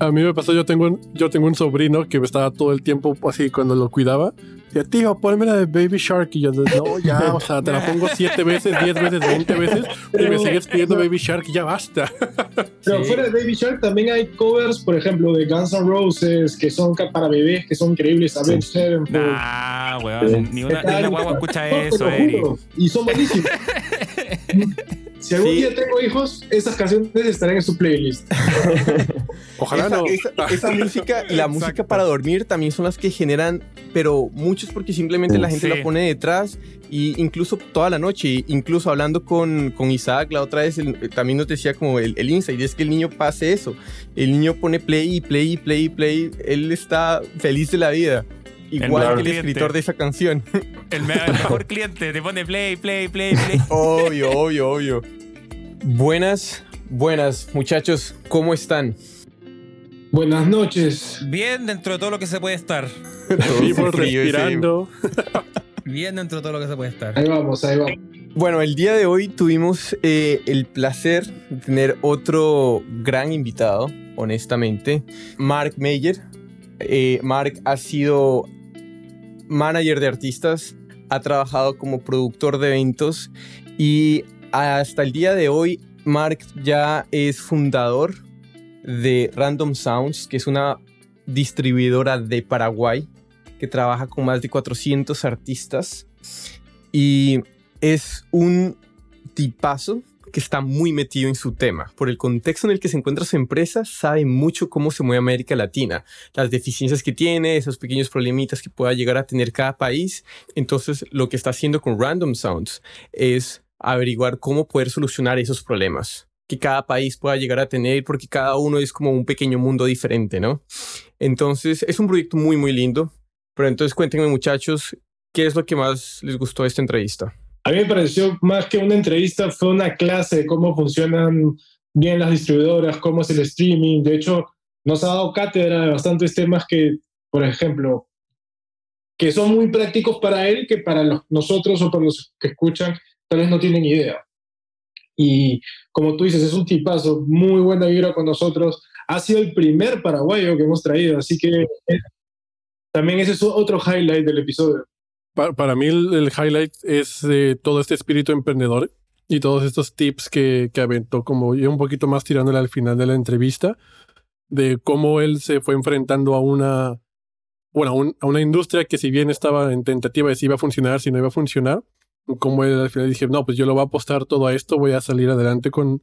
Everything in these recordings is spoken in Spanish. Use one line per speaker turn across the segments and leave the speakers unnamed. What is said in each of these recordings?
A mí me pasó, yo tengo un, yo tengo un sobrino que estaba todo el tiempo así cuando lo cuidaba. Decía, tío, ponme la de Baby Shark. Y yo, no, ya, o sea, te la pongo siete veces, diez veces, veinte veces. y me sigues pidiendo Baby Shark y ya basta.
Pero fuera de Baby Shark también hay covers, por ejemplo, de Guns N' Roses, que son para bebés, que son increíbles. Avenged Sevenfold.
Ah, weón. Ni una, ni una guagua escucha eso, Eric.
Y son buenísimos. Si algún
Sí.
día tengo hijos, esas canciones estarán en su playlist.
Ojalá
esa,
no.
esa- esa música y la música para dormir también son las que generan, pero muchos porque simplemente la gente
Sí.
la pone detrás y incluso toda la noche, incluso hablando con, con Isaac la otra vez, él, también nos decía como el, el insight, es que el niño pase eso, el niño pone play y play y play y play, él está feliz de la vida. Igual
mejor
que el
cliente.
escritor de esa canción.
El, me- el mejor cliente te pone play, play, play, play.
obvio, obvio, obvio. Buenas, buenas, muchachos, ¿cómo están?
Buenas noches.
Bien dentro de todo lo que se puede estar.
Respirando.
Bien dentro de todo lo que se puede estar.
Ahí vamos, ahí vamos.
Bueno, el día de hoy tuvimos eh, el placer de tener otro gran invitado, honestamente, Mark Meyer. Eh, Mark ha sido manager de artistas, ha trabajado como productor de eventos y hasta el día de hoy Mark ya es fundador de Random Sounds, que es una distribuidora de Paraguay que trabaja con más de 400 artistas. Y es un tipazo que está muy metido en su tema. Por el contexto en el que se encuentra su empresa, sabe mucho cómo se mueve América Latina, las deficiencias que tiene, esos pequeños problemitas que pueda llegar a tener cada país. Entonces, lo que está haciendo con Random Sounds es averiguar cómo poder solucionar esos problemas que cada país pueda llegar a tener, porque cada uno es como un pequeño mundo diferente, ¿no? Entonces, es un proyecto muy, muy lindo. Pero entonces cuéntenme, muchachos, ¿qué es lo que más les gustó de esta entrevista?
A mí me pareció más que una entrevista, fue una clase de cómo funcionan bien las distribuidoras, cómo es el streaming. De hecho, nos ha dado cátedra de bastantes temas que, por ejemplo, que son muy prácticos para él, que para nosotros o para los que escuchan, tal vez no tienen idea. Y como tú dices, es un tipazo, muy buena vibra con nosotros. Ha sido el primer paraguayo que hemos traído, así que eh, también ese es otro highlight del episodio.
Pa- para mí el, el highlight es eh, todo este espíritu emprendedor y todos estos tips que, que aventó, como yo un poquito más tirándole al final de la entrevista, de cómo él se fue enfrentando a una, bueno, un- a una industria que si bien estaba en tentativa de si iba a funcionar, si no iba a funcionar, como él al final dije, no, pues yo lo voy a apostar todo a esto, voy a salir adelante con,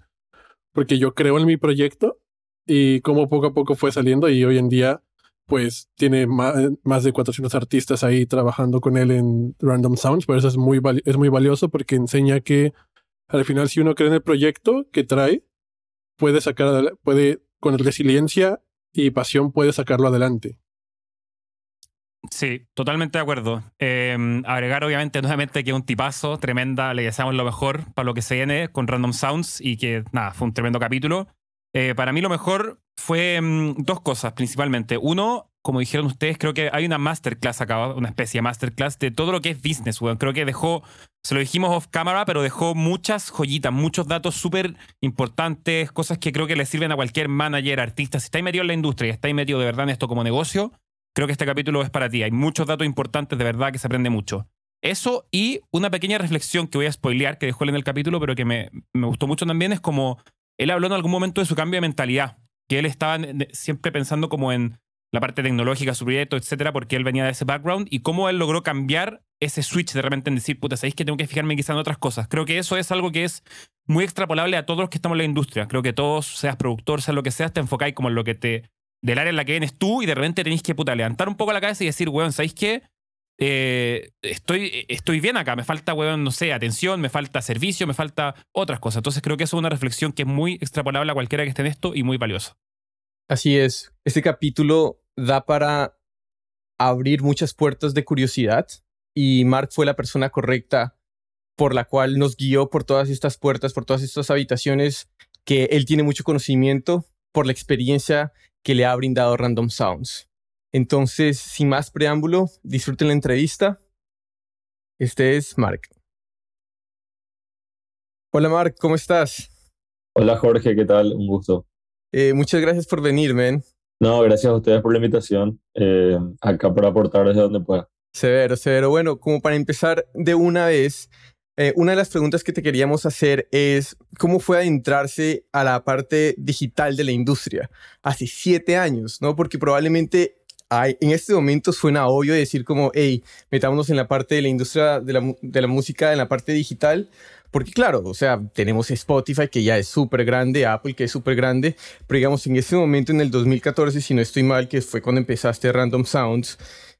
porque yo creo en mi proyecto y cómo poco a poco fue saliendo y hoy en día pues tiene más, de 400 artistas ahí trabajando con él en Random Sounds, por eso es muy, es muy valioso porque enseña que al final si uno cree en el proyecto que trae, puede sacar, puede con resiliencia y pasión puede sacarlo adelante.
Sí, totalmente de acuerdo. Eh, agregar, obviamente, nuevamente que es un tipazo, tremenda, le deseamos lo mejor para lo que se viene con Random Sounds y que, nada, fue un tremendo capítulo. Eh, para mí lo mejor fue mm, dos cosas principalmente. Uno, como dijeron ustedes, creo que hay una masterclass acá, una especie de masterclass de todo lo que es business. Creo que dejó, se lo dijimos off camera, pero dejó muchas joyitas, muchos datos súper importantes, cosas que creo que le sirven a cualquier manager, artista. Si estáis metido en la industria y estáis metido de verdad en esto como negocio, creo que este capítulo es para ti. Hay muchos datos importantes, de verdad, que se aprende mucho. Eso y una pequeña reflexión que voy a spoilear, que dejó en el capítulo, pero que me gustó mucho también, es como él habló en algún momento de su cambio de mentalidad, que él estaba siempre pensando como en la parte tecnológica, su proyecto, etcétera, porque él venía de ese background y cómo él logró cambiar ese switch de repente en decir, puta, sabéis que tengo que fijarme quizá en otras cosas. Creo que eso es algo que es muy extrapolable a todos los que estamos en la industria. Creo que todos, seas productor, seas lo que seas, te enfocáis como en lo que te. del área en la que vienes tú y de repente tenéis que, puta, levantar un poco la cabeza y decir, weón, ¿sabéis qué? Eh, estoy, estoy bien acá, me falta, no sé, atención, me falta servicio, me falta otras cosas. Entonces creo que eso es una reflexión que es muy extrapolable a cualquiera que esté en esto y muy valiosa.
Así es, este capítulo da para abrir muchas puertas de curiosidad y Mark fue la persona correcta por la cual nos guió por todas estas puertas, por todas estas habitaciones, que él tiene mucho conocimiento por la experiencia que le ha brindado Random Sounds. Entonces, sin más preámbulo, disfruten la entrevista. Este es Mark. Hola Mark, ¿cómo estás?
Hola Jorge, ¿qué tal? Un gusto.
Eh, muchas gracias por venir, man.
No, gracias a ustedes por la invitación. Eh, acá para aportar desde donde pueda.
Severo, severo. Bueno, como para empezar de una vez, eh, una de las preguntas que te queríamos hacer es, ¿cómo fue adentrarse a la parte digital de la industria? Hace siete años, ¿no? Porque probablemente en este momento suena obvio decir como, hey, metámonos en la parte de la industria de la música, en la parte digital, porque claro, o sea, tenemos Spotify que ya es súper grande, Apple que es súper grande, pero digamos en ese momento en el 2014, si no estoy mal, que fue cuando empezaste Random Sounds,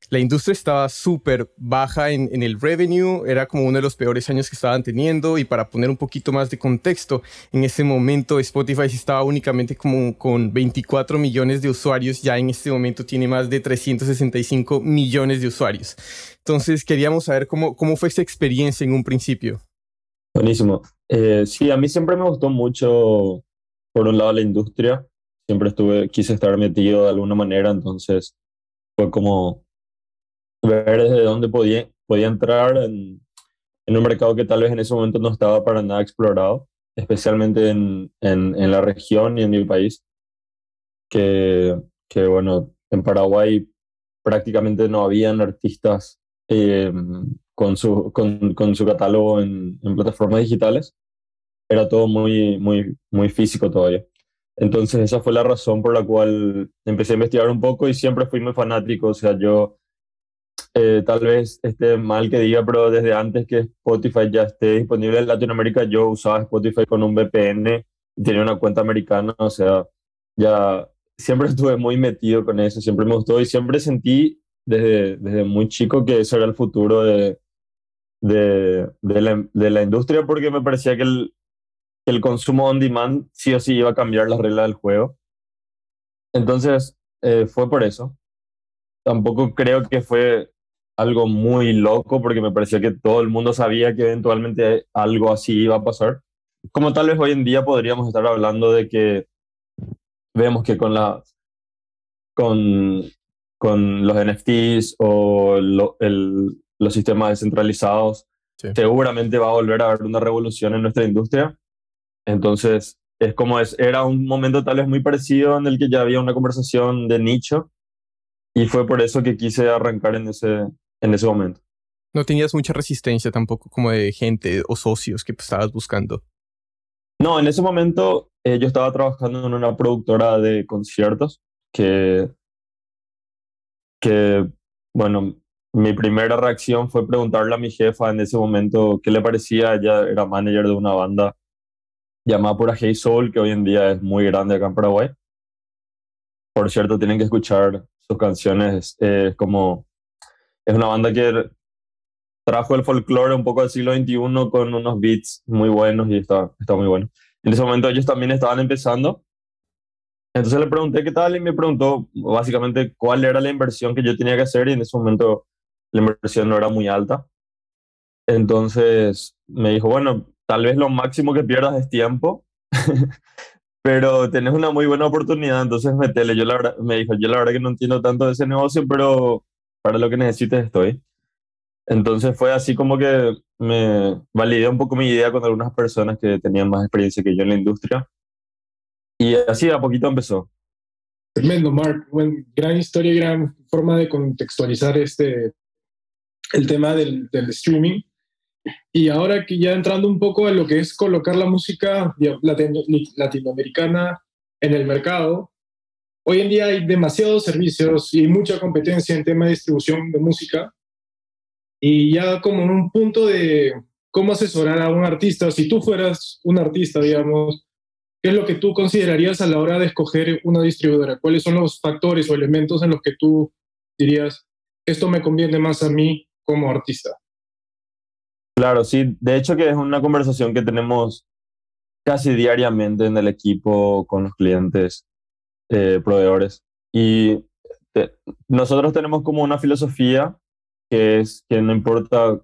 la industria estaba súper baja en, en, el revenue, era como uno de los peores años que estaban teniendo y para poner un poquito más de contexto, en ese momento Spotify estaba únicamente como con 24 millones de usuarios, ya en este momento tiene más de 365 millones de usuarios. Entonces queríamos saber cómo, cómo fue esa experiencia en un principio.
Buenísimo. Eh, sí, a mí siempre me gustó mucho, por un lado, la industria. Siempre estuve, quise estar metido de alguna manera, entonces fue como ver desde dónde podía, podía entrar en, en un mercado que tal vez en ese momento no estaba para nada explorado, especialmente en, en, en la región y en mi país, que, que, bueno, en Paraguay prácticamente no habían artistas eh, con su, con, con su catálogo en, plataformas digitales, era todo muy, muy, muy físico todavía. Entonces esa fue la razón por la cual empecé a investigar un poco y siempre fui muy fanático. O sea, yo eh, tal vez esté mal que diga, pero desde antes que Spotify ya esté disponible en Latinoamérica, yo usaba Spotify con un VPN y tenía una cuenta americana. O sea, ya siempre estuve muy metido con eso, siempre me gustó y siempre sentí desde, desde muy chico que ese era el futuro de, de, de, la, de la, industria porque me parecía que el, el consumo on demand sí o sí iba a cambiar las reglas del juego. Entonces, eh, fue por eso. Tampoco creo que fue algo muy loco porque me parecía que todo el mundo sabía que eventualmente algo así iba a pasar. Como tal vez hoy en día podríamos estar hablando de que vemos que con la con, con los NFTs o lo, el, los sistemas descentralizados, sí. seguramente va a volver a haber una revolución en nuestra industria. Entonces, es como es, era un momento tal vez muy parecido en el que ya había una conversación de nicho y fue por eso que quise arrancar en ese, en ese momento.
No tenías mucha resistencia tampoco como de gente o socios que estabas buscando.
No, en ese momento eh, yo estaba trabajando en una productora de conciertos que, que, bueno, mi primera reacción fue preguntarle a mi jefa en ese momento qué le parecía. Ella era manager de una banda llamada Pura Hey Soul, que hoy en día es muy grande acá en Paraguay. Por cierto, tienen que escuchar sus canciones. Es como. Es una banda que trajo el folclore un poco del siglo XXI con unos beats muy buenos y está, está muy bueno. En ese momento ellos también estaban empezando. Entonces le pregunté qué tal y me preguntó básicamente cuál era la inversión que yo tenía que hacer y en ese momento la inversión no era muy alta. Entonces me dijo, bueno, tal vez lo máximo que pierdas es tiempo, pero tenés una muy buena oportunidad, entonces metele. Yo la verdad, me dijo, yo la verdad que no entiendo tanto de ese negocio, pero para lo que necesites estoy. Entonces fue así como que me validé un poco mi idea con algunas personas que tenían más experiencia que yo en la industria. Y así a poquito empezó.
Tremendo, Mark. Bueno, gran historia y gran forma de contextualizar este, el tema del, del, streaming. Y ahora que ya entrando un poco a lo que es colocar la música latinoamericana en el mercado, hoy en día hay demasiados servicios y mucha competencia en tema de distribución de música. Y ya como en un punto de cómo asesorar a un artista, si tú fueras un artista, digamos, ¿qué es lo que tú considerarías a la hora de escoger una distribuidora? ¿Cuáles son los factores o elementos en los que tú dirías, esto me conviene más a mí como artista.
Claro, sí. De hecho que es una conversación que tenemos casi diariamente en el equipo con los clientes, eh, proveedores. Y nosotros tenemos como una filosofía que es que no importa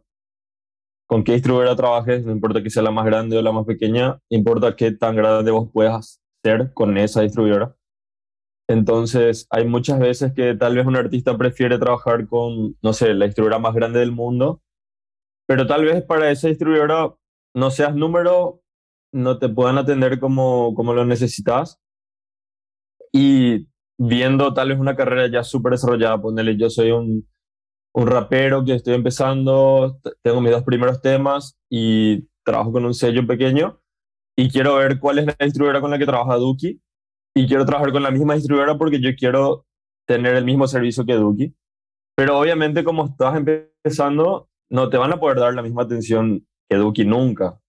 con qué distribuidora trabajes, no importa que sea la más grande o la más pequeña, importa qué tan grande vos puedas ser con esa distribuidora. Entonces, hay muchas veces que tal vez un artista prefiere trabajar con, no sé, la distribuidora más grande del mundo, pero tal vez para esa distribuidora no seas número, no te puedan atender como, como lo necesitas. Y viendo tal vez una carrera ya súper desarrollada, ponerle yo soy un, un rapero que estoy empezando, tengo mis dos primeros temas y trabajo con un sello pequeño y quiero ver cuál es la distribuidora con la que trabaja Duki y quiero trabajar con la misma distribuidora porque yo quiero tener el mismo servicio que Duki. Pero obviamente como estás empezando, no te van a poder dar la misma atención que Duki nunca.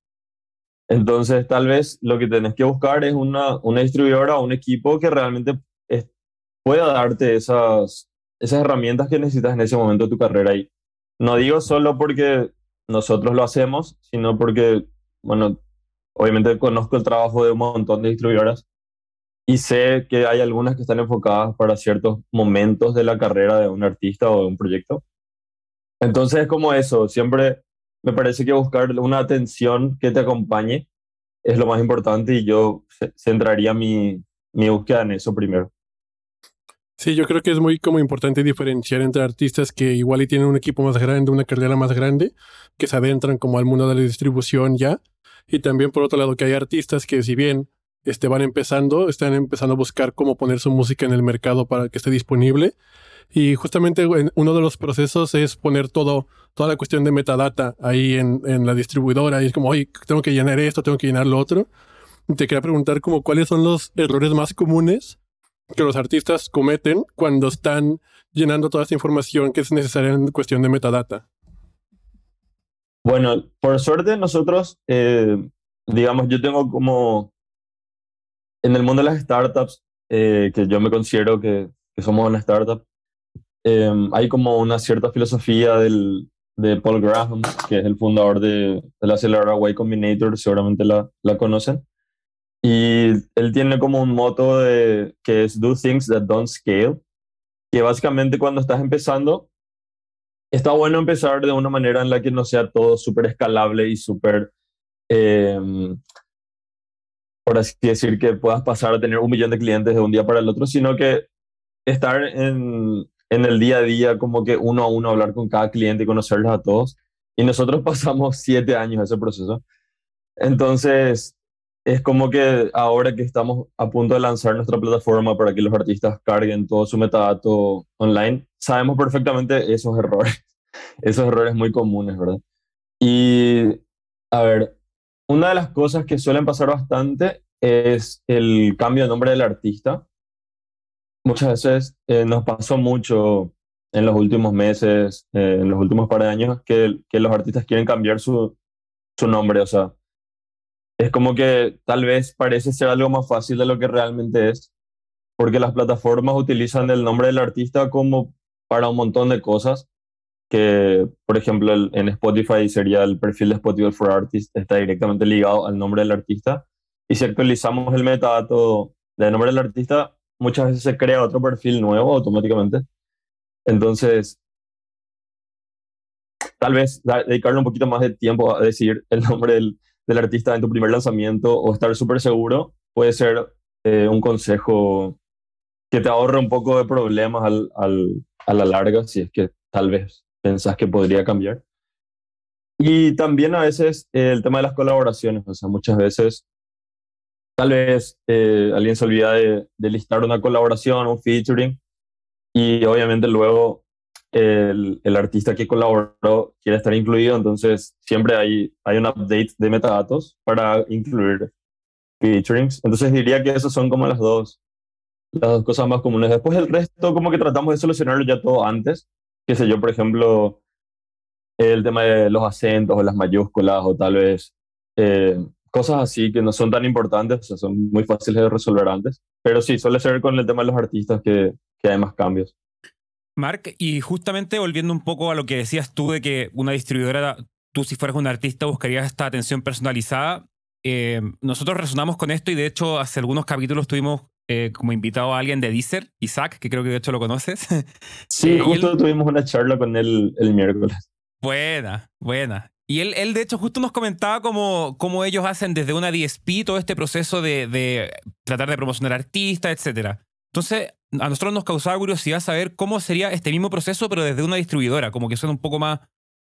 Entonces, tal vez lo que tenés que buscar es una, una distribuidora o un equipo que realmente pueda darte esas, esas herramientas que necesitas en ese momento de tu carrera. Y no digo solo porque nosotros lo hacemos, sino porque, bueno, obviamente conozco el trabajo de un montón de distribuidoras y sé que hay algunas que están enfocadas para ciertos momentos de la carrera de un artista o de un proyecto. Entonces es como eso, siempre me parece que buscar una atención que te acompañe es lo más importante y yo centraría mi, mi búsqueda en eso primero.
Sí, yo creo que es muy como importante diferenciar entre artistas que igual y tienen un equipo más grande, una carrera más grande, que se adentran como al mundo de la distribución ya, y también por otro lado que hay artistas que si bien este, van empezando, están empezando a buscar cómo poner su música en el mercado para que esté disponible, y justamente uno de los procesos es poner todo, toda la cuestión de metadata ahí en, en la distribuidora. Y es como, oye, tengo que llenar esto, tengo que llenar lo otro. te quería preguntar como cuáles son los errores más comunes que los artistas cometen cuando están llenando toda esta información que es necesaria en cuestión de metadata.
Bueno, por suerte nosotros, eh, digamos, yo tengo como en el mundo de las startups, eh, que yo me considero que, somos una startup, Em, hay como una cierta filosofía del, de Paul Graham, que es el fundador de, de la aceleradora Y Combinator, seguramente la, la conocen. Y él tiene como un moto de, que es Do Things That Don't Scale, que básicamente cuando estás empezando, está bueno empezar de una manera en la que no sea todo súper escalable y súper, eh, por así decir, que puedas pasar a tener un millón de clientes de un día para el otro, sino que estar en, en el día a día, como que uno a uno hablar con cada cliente y conocerlos a todos. Y nosotros pasamos siete años ese proceso. Entonces, es como que ahora que estamos a punto de lanzar nuestra plataforma para que los artistas carguen todo su metadato online, sabemos perfectamente esos errores, esos errores muy comunes, ¿verdad? Y, a ver, una de las cosas que suelen pasar bastante es el cambio de nombre del artista muchas veces eh, nos pasó mucho en los últimos meses, eh, en los últimos par de años, que, que los artistas quieren cambiar su, su nombre. O sea, es como que tal vez parece ser algo más fácil de lo que realmente es, porque las plataformas utilizan el nombre del artista como para un montón de cosas, que por ejemplo en Spotify sería el perfil de Spotify for Artists, está directamente ligado al nombre del artista, y si actualizamos el metadato del nombre del artista, muchas veces se crea otro perfil nuevo automáticamente. Entonces, tal vez dedicarle un poquito más de tiempo a decir el nombre del, del artista en tu primer lanzamiento o estar súper seguro puede ser eh, un consejo que te ahorre un poco de problemas al, al, a la larga, si es que tal vez pensás que podría cambiar. Y también a veces eh, el tema de las colaboraciones, o sea, muchas veces tal vez eh, alguien se olvida de, listar una colaboración, un featuring, y obviamente luego el, el, artista que colaboró quiere estar incluido, entonces siempre hay, hay un update de metadatos para incluir featurings. Entonces diría que esas son como las dos, las dos cosas más comunes. Después el resto como que tratamos de solucionarlo ya todo antes, qué sé yo, por ejemplo, el tema de los acentos o las mayúsculas o tal vez eh, cosas así que no son tan importantes, o sea, son muy fáciles de resolver antes. Pero sí, suele ser con el tema de los artistas que, que hay más cambios.
Mark, y justamente volviendo un poco a lo que decías tú de que una distribuidora, tú si fueras un artista buscarías esta atención personalizada, eh, nosotros resonamos con esto y de hecho hace algunos capítulos tuvimos eh, como invitado a alguien de Deezer, Isaac, que creo que de hecho lo conoces.
Sí, eh, justo tuvimos una charla con él el miércoles.
Buena, buena. Y él, él, de hecho, justo nos comentaba cómo, cómo ellos hacen desde una DSP todo este proceso de, de tratar de promocionar artistas, etc. Entonces, a nosotros nos causaba curiosidad saber cómo sería este mismo proceso, pero desde una distribuidora, como que suena un poco más,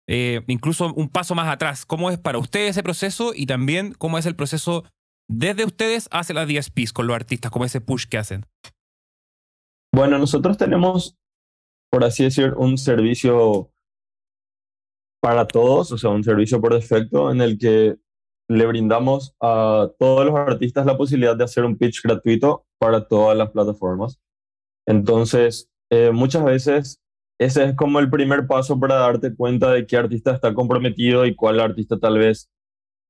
eh, incluso un paso más atrás. ¿Cómo es para ustedes ese proceso y también cómo es el proceso desde ustedes hacia las DSPs con los artistas, como ese push que hacen?
Bueno, nosotros tenemos, por así decir, un servicio para todos, o sea, un servicio por defecto en el que le brindamos a todos los artistas la posibilidad de hacer un pitch gratuito para todas las plataformas. Entonces, eh, muchas veces ese es como el primer paso para darte cuenta de qué artista está comprometido y cuál artista tal vez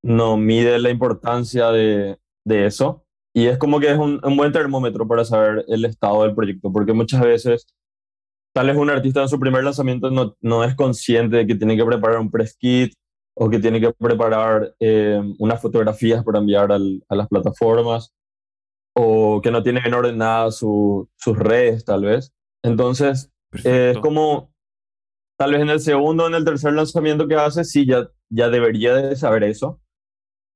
no mide la importancia de, de eso. Y es como que es un, un, buen termómetro para saber el estado del proyecto, porque muchas veces tal vez un artista en su primer lanzamiento no, no es consciente de que tiene que preparar un press kit o que tiene que preparar eh, unas fotografías para enviar al, a las plataformas o que no tiene bien ordenadas su, sus redes tal vez. Entonces, eh, es como tal vez en el segundo o en el tercer lanzamiento que hace, sí, ya, ya debería de saber eso.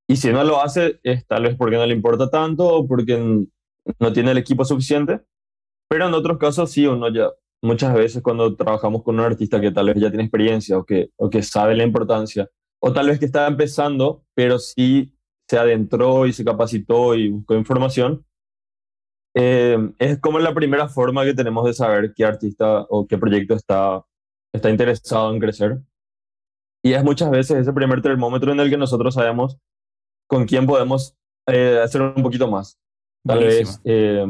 Y si no lo hace, es tal vez porque no le importa tanto o porque no tiene el equipo suficiente. Pero en otros casos sí, uno ya, muchas veces cuando trabajamos con un artista que tal vez ya tiene experiencia o que, o que sabe la importancia, o tal vez que está empezando, pero sí se adentró y se capacitó y buscó información, eh, es como la primera forma que tenemos de saber qué artista o qué proyecto está, está interesado en crecer. Y es muchas veces ese primer termómetro en el que nosotros sabemos con quién podemos eh, hacer un poquito más. Tal vez eh,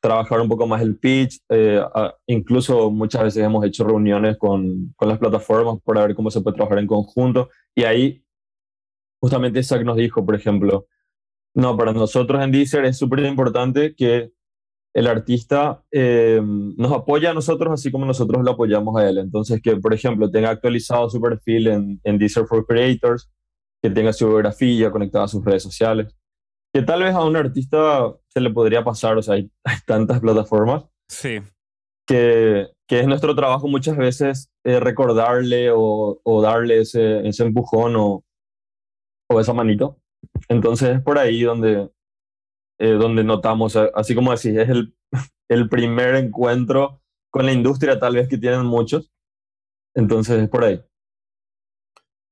trabajar un poco más el pitch. Eh, incluso muchas veces hemos hecho reuniones con, con, las plataformas para ver cómo se puede trabajar en conjunto. Y ahí, justamente Isaac nos dijo, por ejemplo, no, para nosotros en Deezer es súper importante que el artista eh, nos apoya a nosotros así como nosotros lo apoyamos a él. Entonces, que, por ejemplo, tenga actualizado su perfil en, en Deezer for Creators, que tenga su biografía conectada a sus redes sociales que tal vez a un artista se le podría pasar, o sea, hay, tantas plataformas.
Sí.
Que, que, es nuestro trabajo muchas veces eh, recordarle o, o, darle ese, ese empujón o, o, esa manito. Entonces es por ahí donde, eh, donde notamos, así como decís, es el, el primer encuentro con la industria tal vez que tienen muchos. Entonces es por ahí.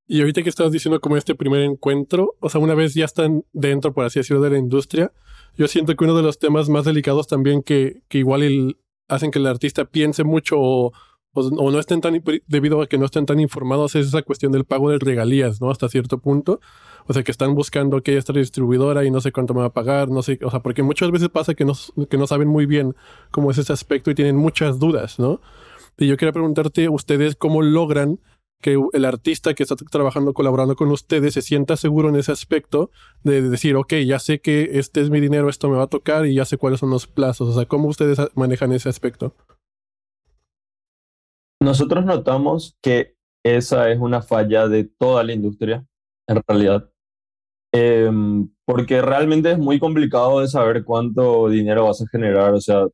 Y ahorita que estás diciendo como este primer encuentro, o sea, una vez ya están dentro, por así decirlo, de la industria, yo siento que uno de los temas más delicados también que, que igual hacen que el artista piense mucho o, o, no estén tan, debido a que no estén tan informados, es esa cuestión del pago de regalías, ¿no? Hasta cierto punto. O sea, que están buscando que esta distribuidora y no sé cuánto me va a pagar, no sé, o sea, porque muchas veces pasa que no, que no saben muy bien cómo es ese aspecto y tienen muchas dudas, ¿no? Y yo quería preguntarte, ¿ustedes cómo logran que el artista que está trabajando, colaborando con ustedes, se sienta seguro en ese aspecto de decir, ok, ya sé que este es mi dinero, esto me va a tocar y ya sé cuáles son los plazos. O sea, ¿cómo ustedes manejan ese aspecto?
Nosotros notamos que esa es una falla de toda la industria, en realidad. Em, porque realmente es muy complicado de saber cuánto dinero vas a generar. O sea,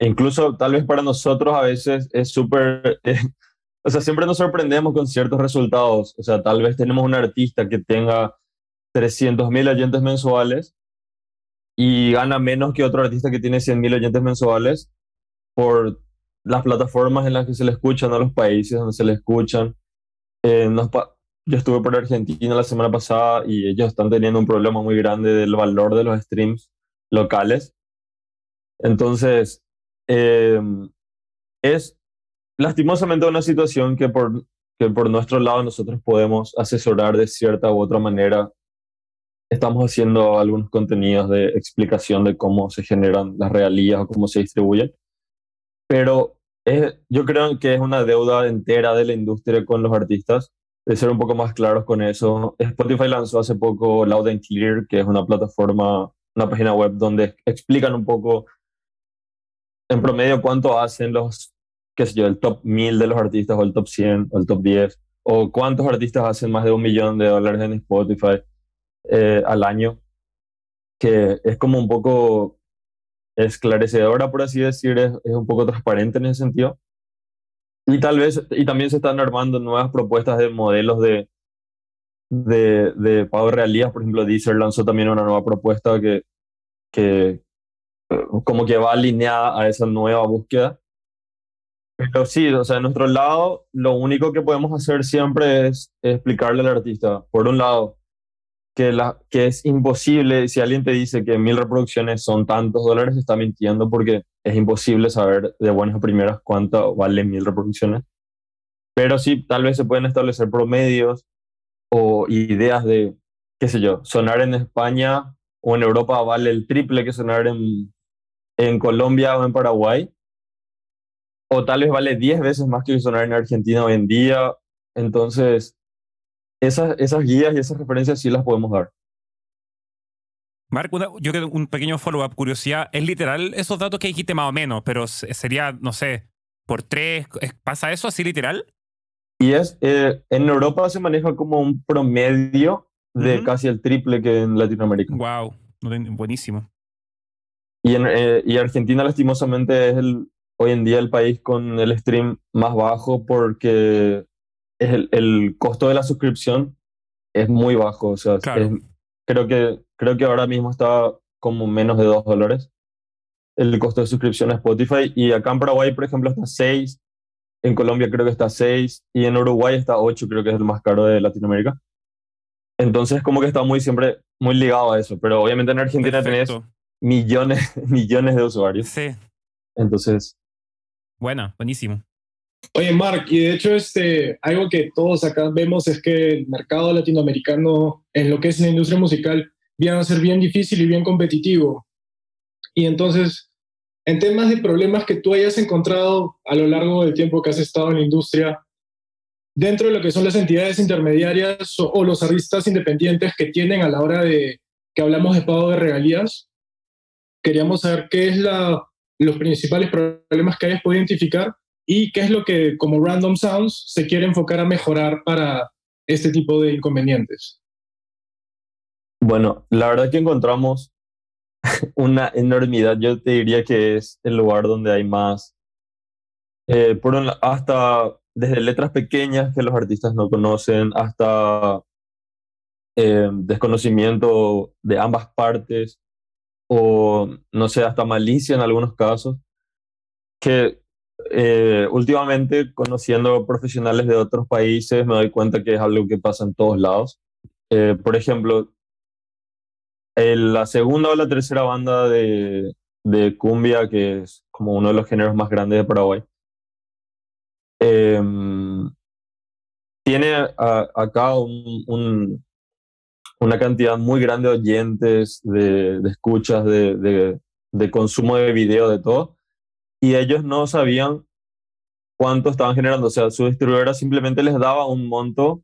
incluso tal vez para nosotros a veces es súper... o sea, siempre nos sorprendemos con ciertos resultados. O sea, tal vez tenemos un artista que tenga 300 mil oyentes mensuales y gana menos que otro artista que tiene 100 mil oyentes mensuales por las plataformas en las que se le escuchan, a los países donde se le escuchan. Eh, yo estuve por Argentina la semana pasada y ellos están teniendo un problema muy grande del valor de los streams locales. Entonces, eh, es lastimosamente una situación que por, que por nuestro lado nosotros podemos asesorar de cierta u otra manera. Estamos haciendo algunos contenidos de explicación de cómo se generan las realías o cómo se distribuyen, pero es, yo creo que es una deuda entera de la industria con los artistas de ser un poco más claros con eso. Spotify lanzó hace poco Loud and Clear, que es una plataforma, una página web donde explican un poco en promedio cuánto hacen los qué sé yo, el top 1000 de los artistas o el top 100 o el top 10, o cuántos artistas hacen más de un millón de dólares en Spotify eh, al año, que es como un poco esclarecedora, por así decir, es, un poco transparente en ese sentido. Y tal vez, y también se están armando nuevas propuestas de modelos de, de, de pago realías. Por ejemplo, Deezer lanzó también una nueva propuesta que, que como que va alineada a esa nueva búsqueda. Pero sí, o sea, de nuestro lado, lo único que podemos hacer siempre es explicarle al artista, por un lado, que, la, que es imposible, si alguien te dice que mil reproducciones son tantos dólares, está mintiendo porque es imposible saber de buenas a primeras cuánto vale mil reproducciones. Pero sí, tal vez se pueden establecer promedios o ideas de, qué sé yo, sonar en España o en Europa vale el triple que sonar en, en Colombia o en Paraguay. O tal vez vale 10 veces más que sonar en Argentina hoy en día. Entonces, esas, esas guías y esas referencias sí las podemos dar.
Marco, yo creo un pequeño follow-up, curiosidad. Es literal esos datos que dijiste más o menos, pero sería, no sé, por tres. ¿Pasa eso así literal?
Y es, eh, en Europa se maneja como un promedio de casi el triple que en Latinoamérica.
Wow, buenísimo.
Y, en, eh, y Argentina lastimosamente es el, hoy en día el país con el stream más bajo porque el, el costo de la suscripción es muy bajo. O sea, creo, que, creo que ahora mismo está como menos de 2 dólares el costo de suscripción a Spotify. Y acá en Paraguay, por ejemplo, está 6 en Colombia creo que está 6 y en Uruguay está 8, creo que es el más caro de Latinoamérica. Entonces como que está muy siempre muy ligado a eso, pero obviamente en Argentina tenés millones, millones de usuarios.
Sí.
Entonces...
Bueno, buenísimo.
Oye, Mark, y de hecho este, algo que todos acá vemos es que el mercado latinoamericano en lo que es la industria musical viene a ser bien difícil y bien competitivo. Y entonces, en temas de problemas que tú hayas encontrado a lo largo del tiempo que has estado en la industria, dentro de lo que son las entidades intermediarias o, los artistas independientes que tienen a la hora de que hablamos de pago de regalías, queríamos saber qué es los principales problemas que hayas podido identificar y qué es lo que como Random Sounds se quiere enfocar a mejorar para este tipo de inconvenientes.
Bueno, la verdad que encontramos una enormidad. Yo te diría que es el lugar donde hay más, eh, hasta desde letras pequeñas que los artistas no conocen, hasta eh, desconocimiento de ambas partes, o no sé, hasta malicia en algunos casos, que eh, últimamente conociendo profesionales de otros países me doy cuenta que es algo que pasa en todos lados. por ejemplo, la segunda o la tercera banda de, cumbia, que es como uno de los géneros más grandes de Paraguay, em, tiene acá un, una cantidad muy grande de oyentes, de, escuchas, de, consumo de video, de todo, y ellos no sabían cuánto estaban generando. O sea, su distribuidora simplemente les daba un monto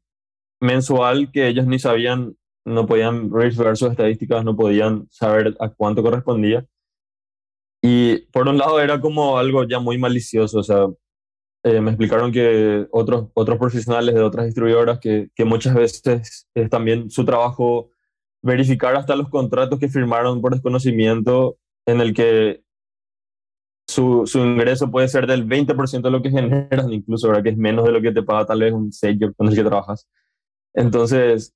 mensual que ellos ni sabían no podían ver sus estadísticas, no podían saber a cuánto correspondía. Y por un lado era como algo ya muy malicioso, o sea, eh, me explicaron que otros, otros profesionales de otras distribuidoras que, que muchas veces es también su trabajo verificar hasta los contratos que firmaron por desconocimiento en el que su, su ingreso puede ser del 20% de lo que generan, incluso, ¿verdad? que es menos de lo que te paga tal vez un sello con el que trabajas. Entonces,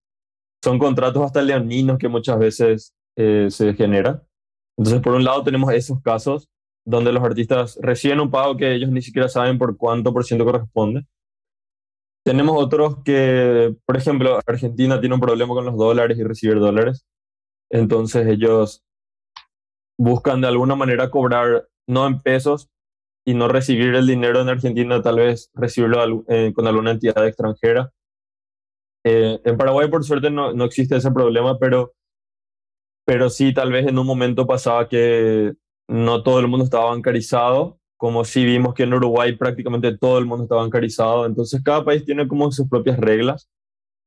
son contratos hasta leoninos que muchas veces eh, se generan. Entonces, por un lado tenemos esos casos donde los artistas reciben un pago que ellos ni siquiera saben por cuánto por ciento corresponde. Tenemos otros que, por ejemplo, Argentina tiene un problema con los dólares y recibir dólares. Entonces ellos buscan de alguna manera cobrar no en pesos y no recibir el dinero en Argentina, tal vez recibirlo eh, con alguna entidad extranjera eh, en Paraguay, por suerte, no, no, existe ese problema, pero, pero sí, tal vez en un momento pasaba que no todo el mundo estaba bancarizado, como sí vimos que en Uruguay prácticamente todo el mundo estaba bancarizado. Entonces, cada país tiene como sus propias reglas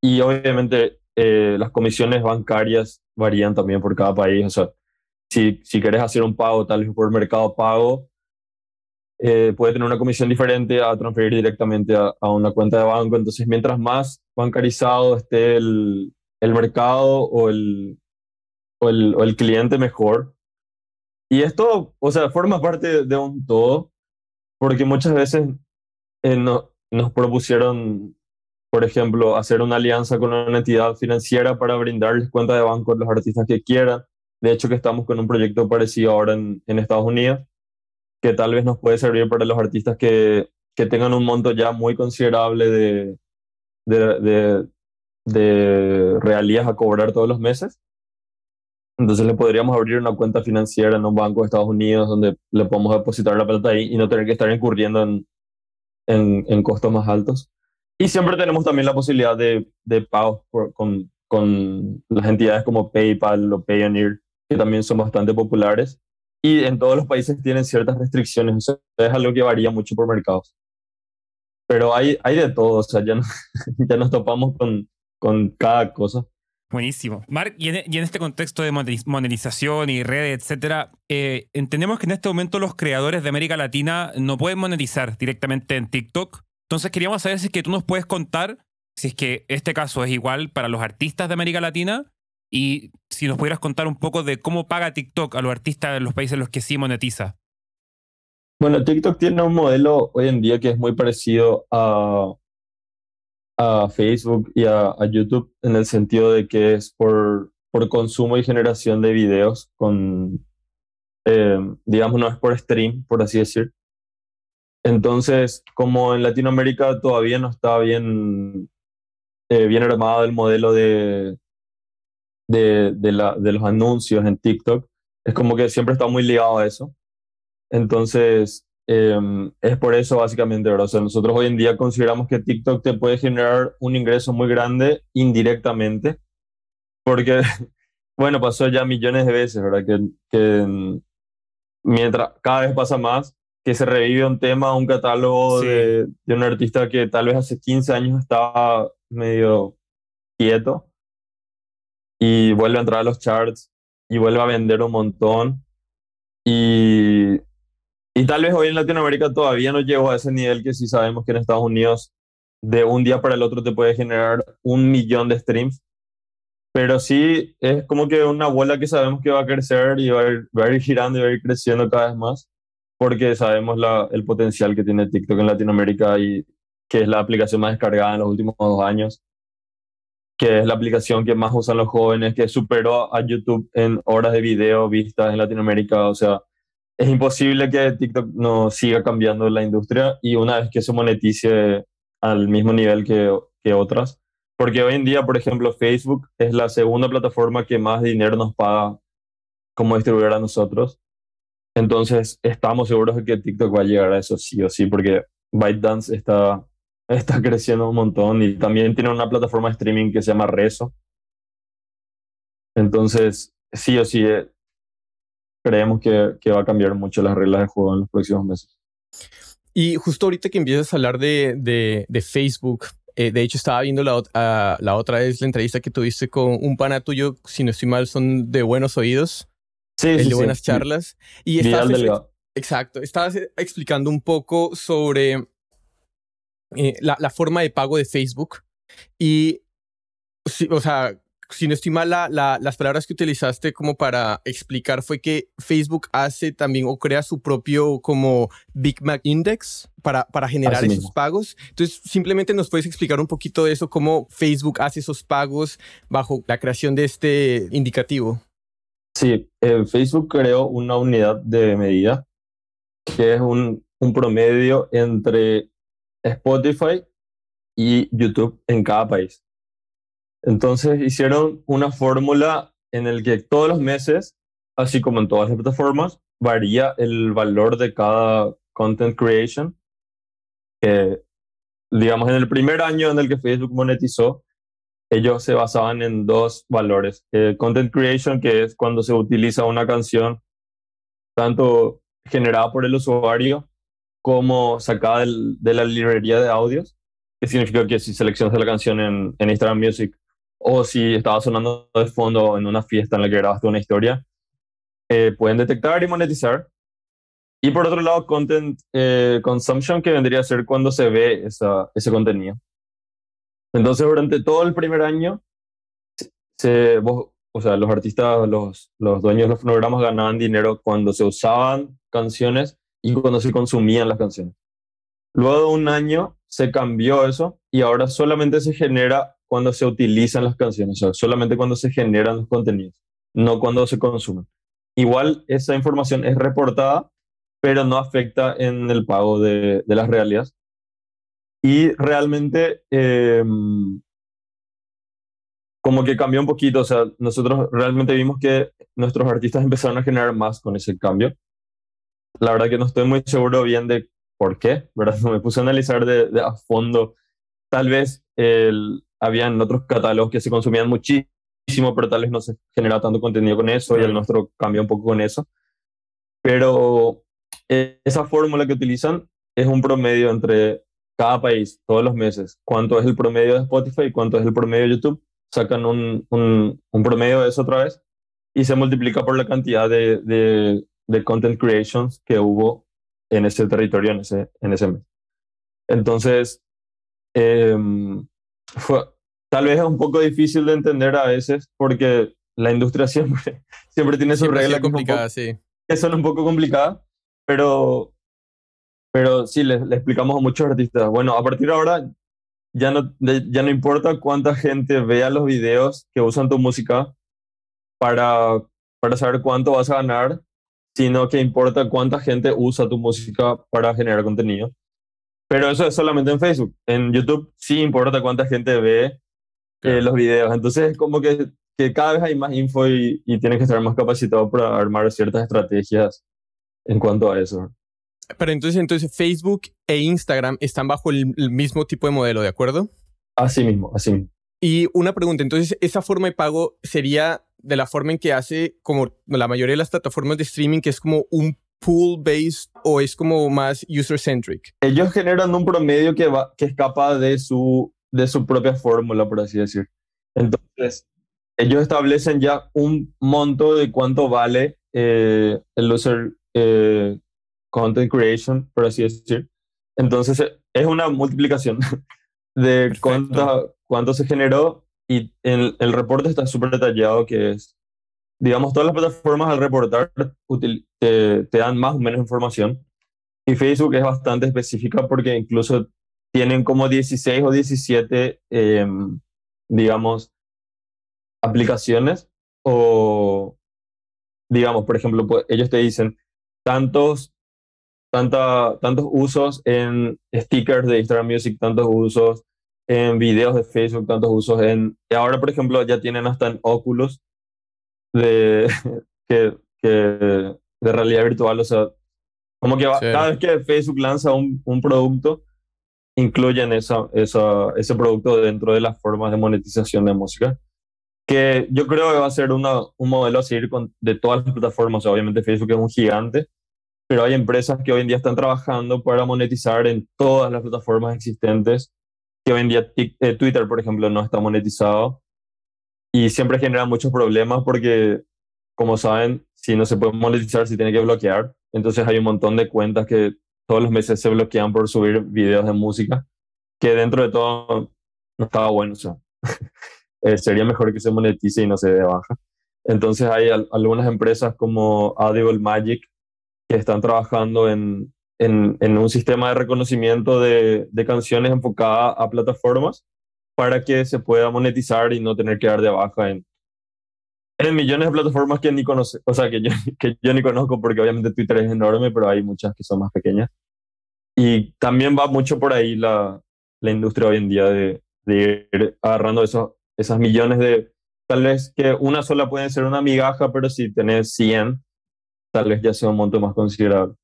y obviamente eh, las comisiones bancarias varían también por cada país. O sea, si, si quieres hacer un pago tal vez por mercado pago, eh, puede tener una comisión diferente a transferir directamente a, una cuenta de banco. Entonces, mientras más bancarizado esté el, el mercado o el, o el, o el, cliente, mejor. Y esto, o sea, forma parte de un todo, porque muchas veces eh, no, nos propusieron, por ejemplo, hacer una alianza con una entidad financiera para brindarles cuenta de banco a los artistas que quieran. De hecho, que estamos con un proyecto parecido ahora en, en Estados Unidos que tal vez nos puede servir para los artistas que, que tengan un monto ya muy considerable de, de, de, realías a cobrar todos los meses. Entonces le podríamos abrir una cuenta financiera en un banco de Estados Unidos donde le podemos depositar la plata ahí y no tener que estar incurriendo en, en, en costos más altos. Y siempre tenemos también la posibilidad de, de pagos con, con las entidades como PayPal o Payoneer, que también son bastante populares. Y en todos los países tienen ciertas restricciones. O sea, es algo que varía mucho por mercados. Pero hay, hay de todo. O sea, ya, ya nos topamos con, con cada cosa.
Buenísimo. Mark, y y en, este contexto de monetización y redes, etcétera, eh, entendemos que en este momento los creadores de América Latina no pueden monetizar directamente en TikTok. Entonces queríamos saber si es que tú nos puedes contar si es que este caso es igual para los artistas de América Latina y si nos pudieras contar un poco de cómo paga TikTok a los artistas de los países en los que sí monetiza.
Bueno, TikTok tiene un modelo hoy en día que es muy parecido a, a Facebook y a, YouTube en el sentido de que es por, por consumo y generación de videos con, eh, digamos, no es por stream, por así decir. Entonces, como en Latinoamérica todavía no está bien, eh, bien armado el modelo de, de, de, la, de los anuncios en TikTok, es como que siempre está muy ligado a eso. Entonces, eh, es por eso básicamente, ¿verdad? O sea, nosotros hoy en día consideramos que TikTok te puede generar un ingreso muy grande indirectamente, porque, bueno, pasó ya millones de veces, ¿verdad? Que, que mientras cada vez pasa más, que se revive un tema, un catálogo sí. de, de, un artista que tal vez hace 15 años estaba medio quieto y vuelve a entrar a los charts y vuelve a vender un montón. Y y tal vez hoy en Latinoamérica todavía no llegó a ese nivel que sí sabemos que en Estados Unidos de un día para el otro te puede generar un millón de streams. Pero sí es como que una bola que sabemos que va a crecer y va a ir, va a ir girando y va a ir creciendo cada vez más porque sabemos la, el potencial que tiene TikTok en Latinoamérica y que es la aplicación más descargada en los últimos dos años, que es la aplicación que más usan los jóvenes, que superó a YouTube en horas de video vistas en Latinoamérica. O sea, es imposible que TikTok no siga cambiando la industria y una vez que se monetice al mismo nivel que, que otras, porque hoy en día, por ejemplo, Facebook es la segunda plataforma que más dinero nos paga como distribuidor a nosotros. Entonces, estamos seguros de que TikTok va a llegar a eso sí o sí, porque ByteDance está, está creciendo un montón y también tiene una plataforma de streaming que se llama Rezo. Entonces, sí o sí, eh, creemos que, que, va a cambiar mucho las reglas de juego en los próximos meses.
Y justo ahorita que empiezas a hablar de, de, de Facebook, eh, de hecho estaba viendo la, uh, la, otra vez la entrevista que tuviste con un pana tuyo, si no estoy mal, son de buenos oídos.
Sí,
el
sí,
de buenas
sí.
charlas. Y estabas, exacto, estabas explicando un poco sobre eh, la, la, forma de pago de Facebook. Y, o sea, si no estoy mal, la, la, las palabras que utilizaste como para explicar fue que Facebook hace también o crea su propio como Big Mac Index para, para generar
Así
esos
mismo.
pagos. Entonces, simplemente nos puedes explicar un poquito de eso, cómo Facebook hace esos pagos bajo la creación de este indicativo.
Sí, eh, Facebook creó una unidad de medida que es un, un promedio entre Spotify y YouTube en cada país. Entonces hicieron una fórmula en el que todos los meses, así como en todas las plataformas, varía el valor de cada content creation. Digamos, en el primer año en el que Facebook monetizó, ellos se basaban en dos valores. Content creation, que es cuando se utiliza una canción tanto generada por el usuario como sacada del, de la librería de audios, que significa que si seleccionas la canción en, en Instagram Music o si estaba sonando de fondo en una fiesta en la que grabaste una historia, eh, pueden detectar y monetizar. Y por otro lado, content eh, consumption, que vendría a ser cuando se ve esa, ese contenido. Entonces, durante todo el primer año, se, vos, o sea, los artistas, los, los dueños de los fonogramas ganaban dinero cuando se usaban canciones y cuando se consumían las canciones. Luego de un año se cambió eso y ahora solamente se genera cuando se utilizan las canciones, o sea, solamente cuando se generan los contenidos, no cuando se consumen. Igual esa información es reportada, pero no afecta en el pago de, de las regalías. Y realmente eh, como que cambió un poquito, o sea, nosotros realmente vimos que nuestros artistas empezaron a generar más con ese cambio. La verdad que no estoy muy seguro bien de por qué, ¿verdad? No me puse a analizar de, a fondo. Tal vez el, habían otros catálogos que se consumían muchísimo, pero tal vez no se genera tanto contenido con eso y el nuestro cambió un poco con eso. Pero eh, esa fórmula que utilizan es un promedio entre cada país, todos los meses. ¿Cuánto es el promedio de Spotify y cuánto es el promedio de YouTube? Sacan un, un, un promedio de eso otra vez y se multiplica por la cantidad de, de, de content creations que hubo en ese territorio en ese, en ese mes. Entonces, eh, fue, tal vez es un poco difícil de entender a veces porque la industria siempre, siempre tiene sus reglas
complicadas, sí.
que son un poco complicadas, pero, pero sí, le, le, explicamos a muchos artistas, bueno, a partir de ahora ya no, ya no importa cuánta gente vea los videos que usan tu música para, para saber cuánto vas a ganar, sino que importa cuánta gente usa tu música para generar contenido. Pero eso es solamente en Facebook. En YouTube sí importa cuánta gente ve eh, los videos. Entonces, como que, que, cada vez hay más info y, y tienes que estar más capacitado para armar ciertas estrategias en cuanto a eso.
Pero entonces, entonces Facebook e Instagram están bajo el, el mismo tipo de modelo, ¿de acuerdo?
Así mismo, así mismo.
Y una pregunta, entonces, ¿esa forma de pago sería de la forma en que hace como la mayoría de las plataformas de streaming, que es como un pool-based o es como más user-centric?
Ellos generan un promedio que, va, que escapa de su, de su propia fórmula, por así decir. Entonces, ellos establecen ya un monto de cuánto vale eh, el user eh, content creation, por así decir. Entonces, es una multiplicación de cuánto, cuánto se generó y el, el reporte está súper detallado que es digamos, todas las plataformas al reportar te, te, dan más o menos información. Y Facebook es bastante específica porque incluso tienen como 16 o 17, em, digamos, aplicaciones o, digamos, por ejemplo, pues, ellos te dicen tantos, tanta, tantos usos en stickers de Instagram Music, tantos usos en videos de Facebook, tantos usos en... Y ahora, por ejemplo, ya tienen hasta en Oculus de, que, que, de realidad virtual. O sea, como que cada vez que Facebook lanza un, un producto, incluyen esa, esa, ese producto dentro de las formas de monetización de música. Que yo creo que va a ser una, un modelo a seguir con, de todas las plataformas. obviamente Facebook es un gigante, pero hay empresas que hoy en día están trabajando para monetizar en todas las plataformas existentes. Hoy eh, Twitter, por ejemplo, no está monetizado y siempre genera muchos problemas porque, como saben, si no se puede monetizar, se tiene que bloquear. Entonces hay un montón de cuentas que todos los meses se bloquean por subir videos de música, que dentro de todo no estaba bueno. O sea, eh, sería mejor que se monetice y no se dé baja. Entonces hay algunas empresas como Audible Magic que están trabajando en, en, en un sistema de reconocimiento de, de canciones enfocada a plataformas para que se pueda monetizar y no tener que dar de baja en, en millones de plataformas que ni conoce, o sea, que yo, que yo ni conozco porque obviamente Twitter es enorme, pero hay muchas que son más pequeñas. Y también va mucho por ahí la, la industria hoy en día de, de ir agarrando esos, esas millones de, tal vez que una sola puede ser una migaja, pero si tenés 100, tal vez ya sea un monto más considerable.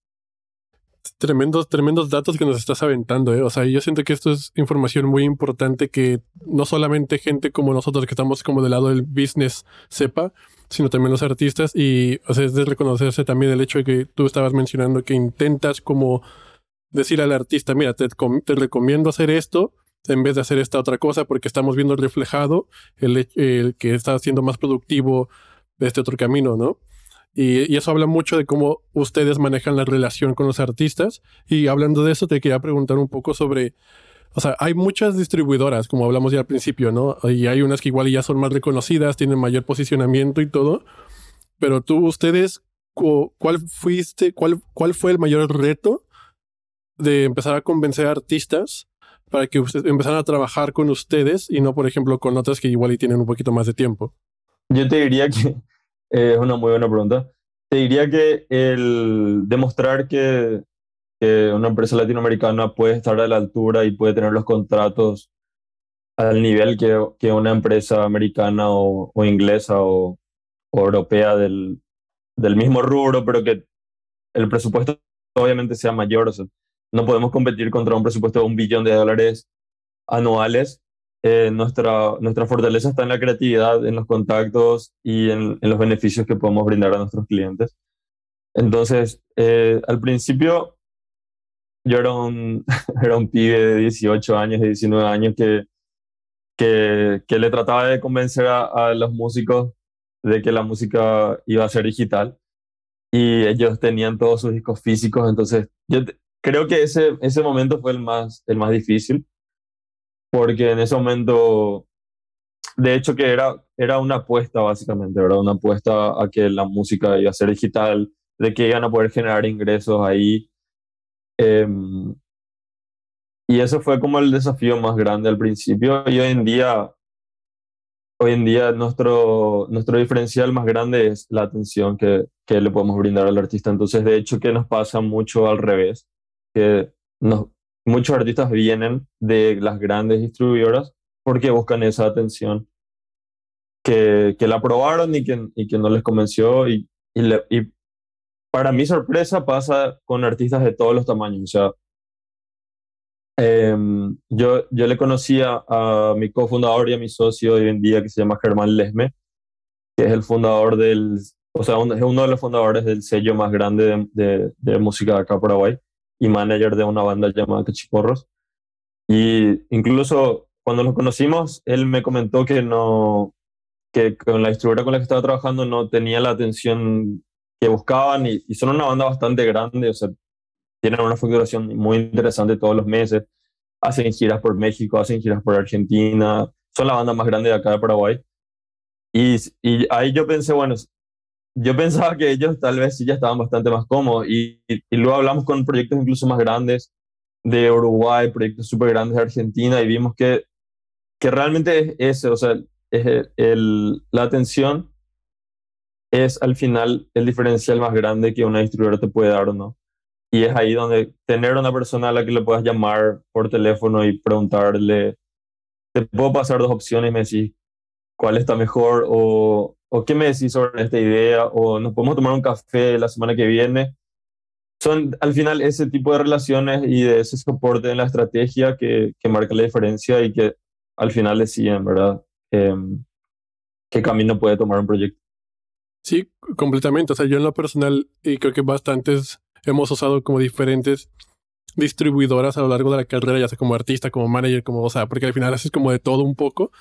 Tremendos, tremendos datos que nos estás aventando, ¿eh? O sea, yo siento que esto es información muy importante que no solamente gente como nosotros que estamos como del lado del business sepa, sino también los artistas y, o sea, es de reconocerse también el hecho de que tú estabas mencionando que intentas como decir al artista, mira, te, te recomiendo hacer esto en vez de hacer esta otra cosa porque estamos viendo reflejado el, el que está siendo más productivo de este otro camino, ¿no? Y, eso habla mucho de cómo ustedes manejan la relación con los artistas. Y hablando de eso, te quería preguntar un poco sobre, o sea, hay muchas distribuidoras, como hablamos ya al principio, ¿no? Y hay unas que igual ya son más reconocidas, tienen mayor posicionamiento y todo. Pero tú, ustedes, ¿cuál fuiste, cuál, cuál fue el mayor reto de empezar a convencer a artistas para que ustedes empezaran a trabajar con ustedes y no, por ejemplo, con otras que igual y tienen un poquito más de tiempo?
Yo te diría que es una muy buena pregunta. Te diría que el demostrar que, que, una empresa latinoamericana puede estar a la altura y puede tener los contratos al nivel que, que una empresa americana o, o inglesa o, o europea del, del mismo rubro, pero que el presupuesto obviamente sea mayor. O sea, no podemos competir contra un presupuesto de un billón de dólares anuales. Eh, nuestra, nuestra fortaleza está en la creatividad, en los contactos y en, los beneficios que podemos brindar a nuestros clientes. Entonces, eh, al principio yo era un, era un pibe de 18 años, de 19 años que, que, que le trataba de convencer a, a los músicos de que la música iba a ser digital y ellos tenían todos sus discos físicos, entonces yo creo que ese, ese momento fue el más, el más difícil, porque en ese momento, de hecho que era, era una apuesta básicamente, ¿verdad? Una apuesta a que la música iba a ser digital, de que iban a poder generar ingresos ahí. Em, y eso fue como el desafío más grande al principio y hoy en día hoy en día nuestro, nuestro diferencial más grande es la atención que, que le podemos brindar al artista. Entonces, de hecho, que nos pasa mucho al revés, que nos, muchos artistas vienen de las grandes distribuidoras porque buscan esa atención, que, que la probaron y que, y que no les convenció. Y, y, para mi sorpresa pasa con artistas de todos los tamaños. O sea, Em, yo, yo le conocía a mi cofundador y a mi socio hoy en día que se llama Germán Lesme, que es el fundador del, o sea, es uno de los fundadores del sello más grande de, de, música de acá Paraguay y manager de una banda llamada Cachiporros. Y incluso cuando nos conocimos, él me comentó que no, que con la distribuidora con la que estaba trabajando no tenía la atención que buscaban y, y son una banda bastante grande, o sea, tienen una facturación muy interesante todos los meses, hacen giras por México, hacen giras por Argentina, son la banda más grande de acá de Paraguay. Y, y ahí yo pensé, bueno, yo pensaba que ellos tal vez sí ya estaban bastante más cómodos y, y, luego hablamos con proyectos incluso más grandes de Uruguay, proyectos súper grandes de Argentina y vimos que, que realmente es ese, o sea, es el, la atención es al final el diferencial más grande que una distribuidora te puede dar o no. Y es ahí donde tener una persona a la que le puedas llamar por teléfono y preguntarle, te puedo pasar dos opciones me decís cuál está mejor o, o qué me decís sobre esta idea o nos podemos tomar un café la semana que viene. Son al final ese tipo de relaciones y de ese soporte en la estrategia que, que marca la diferencia y que al final deciden, ¿verdad? Eh, qué camino puede tomar un proyecto.
Sí, completamente. O sea, yo en lo personal, y creo que bastantes hemos usado como diferentes distribuidoras a lo largo de la carrera, ya sea como artista, como manager, como, o sea, porque al final haces como de todo un poco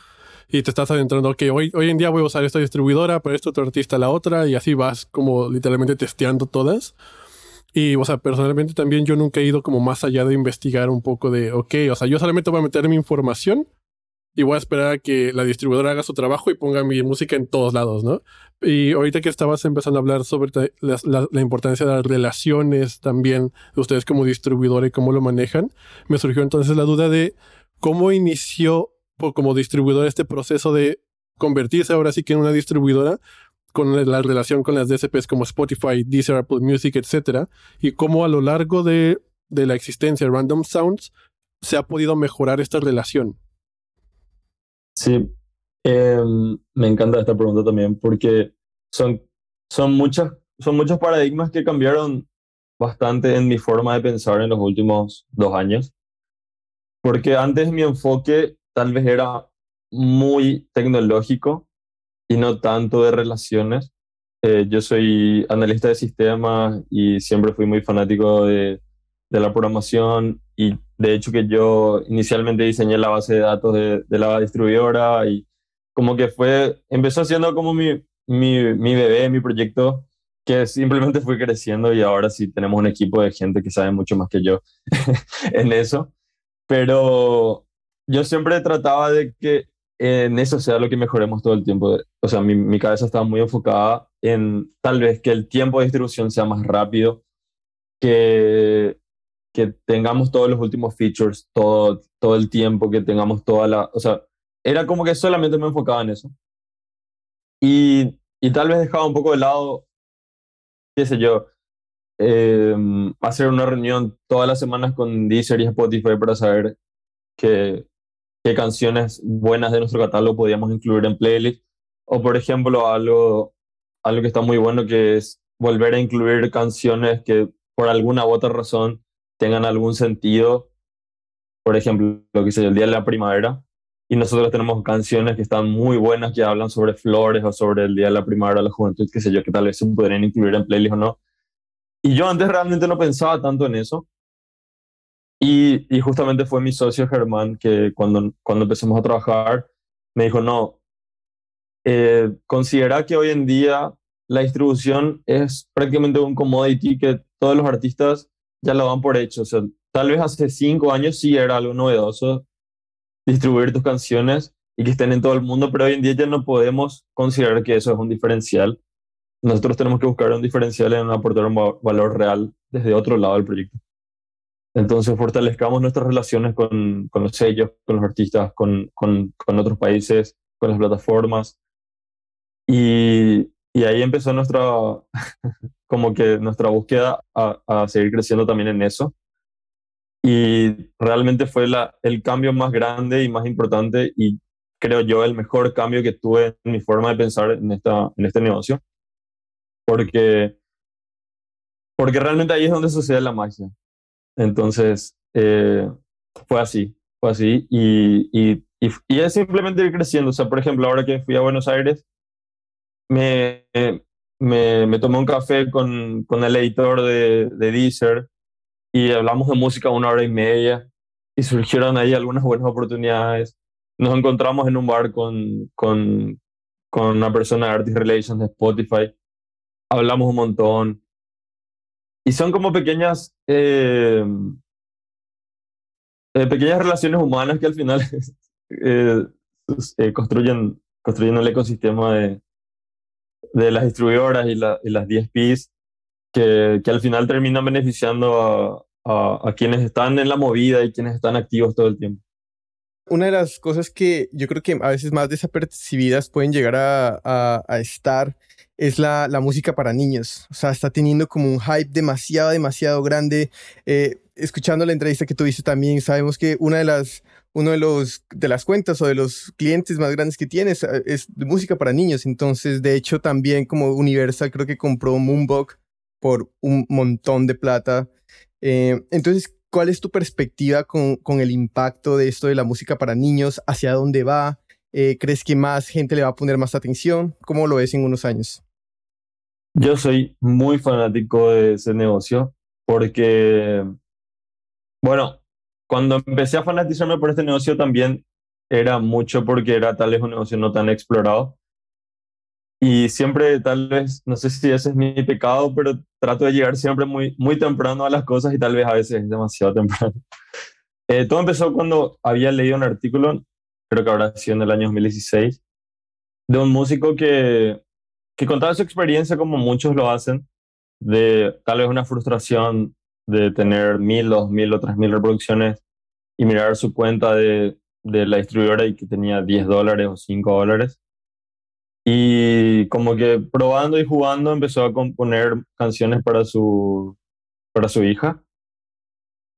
y te estás adentrando, que hoy, hoy en día voy a usar esta distribuidora, para esto otro artista la otra, y así vas como literalmente testeando todas. Y, o sea, personalmente también yo nunca he ido como más allá de investigar un poco de, ok, o sea, yo solamente voy a meter mi información y voy a esperar a que la distribuidora haga su trabajo y ponga mi música en todos lados, ¿no? Y ahorita que estabas empezando a hablar sobre la, la, la, importancia de las relaciones también de ustedes como distribuidor y cómo lo manejan, me surgió entonces la duda de cómo inició como distribuidor este proceso de convertirse ahora sí que en una distribuidora con la relación con las DSPs como Spotify, Deezer, Apple Music, etcétera, y cómo a lo largo de, de la existencia de Random Sounds se ha podido mejorar esta relación.
Sí, eh, me encanta esta pregunta también porque son, son, muchas, son muchos paradigmas que cambiaron bastante en mi forma de pensar en los últimos dos años. Porque antes mi enfoque tal vez era muy tecnológico y no tanto de relaciones. Eh, yo soy analista de sistemas y siempre fui muy fanático de, de la programación y de hecho que yo inicialmente diseñé la base de datos de, de, la distribuidora y como que fue, empezó siendo como mi, mi, mi bebé, mi proyecto, que simplemente fue creciendo y ahora sí tenemos un equipo de gente que sabe mucho más que yo en eso. Pero yo siempre trataba de que en eso sea lo que mejoremos todo el tiempo. O sea, mi, mi cabeza estaba muy enfocada en tal vez que el tiempo de distribución sea más rápido, que que tengamos todos los últimos features, todo, todo el tiempo, que tengamos toda la... O sea, era como que solamente me enfocaba en eso. Y, y tal vez dejaba un poco de lado, qué sé yo, eh, hacer una reunión todas las semanas con Deezer y Spotify para saber que, qué canciones buenas de nuestro catálogo podíamos incluir en playlist. O por ejemplo, algo, algo que está muy bueno que es volver a incluir canciones que por alguna u otra razón tengan algún sentido. Por ejemplo, lo que sé el Día de la Primavera. Y nosotros tenemos canciones que están muy buenas que hablan sobre flores o sobre el Día de la Primavera, la juventud, qué sé yo, que tal vez se podrían incluir en playlist o no. Y yo antes realmente no pensaba tanto en eso. Y, y justamente fue mi socio Germán que cuando, cuando empezamos a trabajar me dijo, no, eh, considera que hoy en día la distribución es prácticamente un commodity que todos los artistas ya lo dan por hecho. O sea, tal vez hace cinco años sí era algo novedoso distribuir tus canciones y que estén en todo el mundo, pero hoy en día ya no podemos considerar que eso es un diferencial. Nosotros tenemos que buscar un diferencial en aportar un valor real desde otro lado del proyecto. Entonces fortalezcamos nuestras relaciones con, con los sellos, con los artistas, con, con, con, otros países, con las plataformas. Y, y ahí empezó nuestra, como que nuestra búsqueda a, a, seguir creciendo también en eso. Y realmente fue la, el cambio más grande y más importante y creo yo el mejor cambio que tuve en mi forma de pensar en, esta, en este negocio. Porque, porque realmente ahí es donde sucede la magia. Entonces, eh, fue así, fue así. Y, y, y, es simplemente ir creciendo. O sea, por ejemplo, ahora que fui a Buenos Aires, me, me, me tomé un café con, con el editor de, de Deezer y hablamos de música una hora y media y surgieron ahí algunas buenas oportunidades. Nos encontramos en un bar con, con, con una persona de Artist Relations de Spotify. Hablamos un montón. Y son como pequeñas, eh, eh, pequeñas relaciones humanas que al final eh, construyen, construyen el ecosistema de, de las distribuidoras y, la, y las DSPs que, que, al final terminan beneficiando a, a, quienes están en la movida y quienes están activos todo el tiempo.
Una de las cosas que yo creo que a veces más desapercibidas pueden llegar a, a, a estar es la, la, música para niños. O sea, está teniendo como un hype demasiado, demasiado grande. Eh, escuchando la entrevista que tuviste también, sabemos que una de las, uno de, los, de las cuentas o de los clientes más grandes que tienes eh, es de música para niños. Entonces, de hecho, también como Universal creo que compró Moonbug por un montón de plata. Eh, entonces, ¿cuál es tu perspectiva con, con el impacto de esto de la música para niños? ¿Hacia dónde va? Eh, ¿Crees que más gente le va a poner más atención? ¿Cómo lo ves en unos años?
Yo soy muy fanático de ese negocio porque, bueno, cuando empecé a fanatizarme por este negocio también era mucho porque era tal vez un negocio no tan explorado. Y siempre tal vez, no sé si ese es mi pecado, pero trato de llegar siempre muy, muy temprano a las cosas y tal vez a veces es demasiado temprano. Eh, todo empezó cuando había leído un artículo creo que habrá sido en el año 2016, de un músico que, que contaba su experiencia como muchos lo hacen, de tal vez una frustración de tener mil, dos mil o tres mil reproducciones y mirar su cuenta de, de la distribuidora y que tenía 10 dólares o 5 dólares. Y como que probando y jugando empezó a componer canciones para su, para su hija.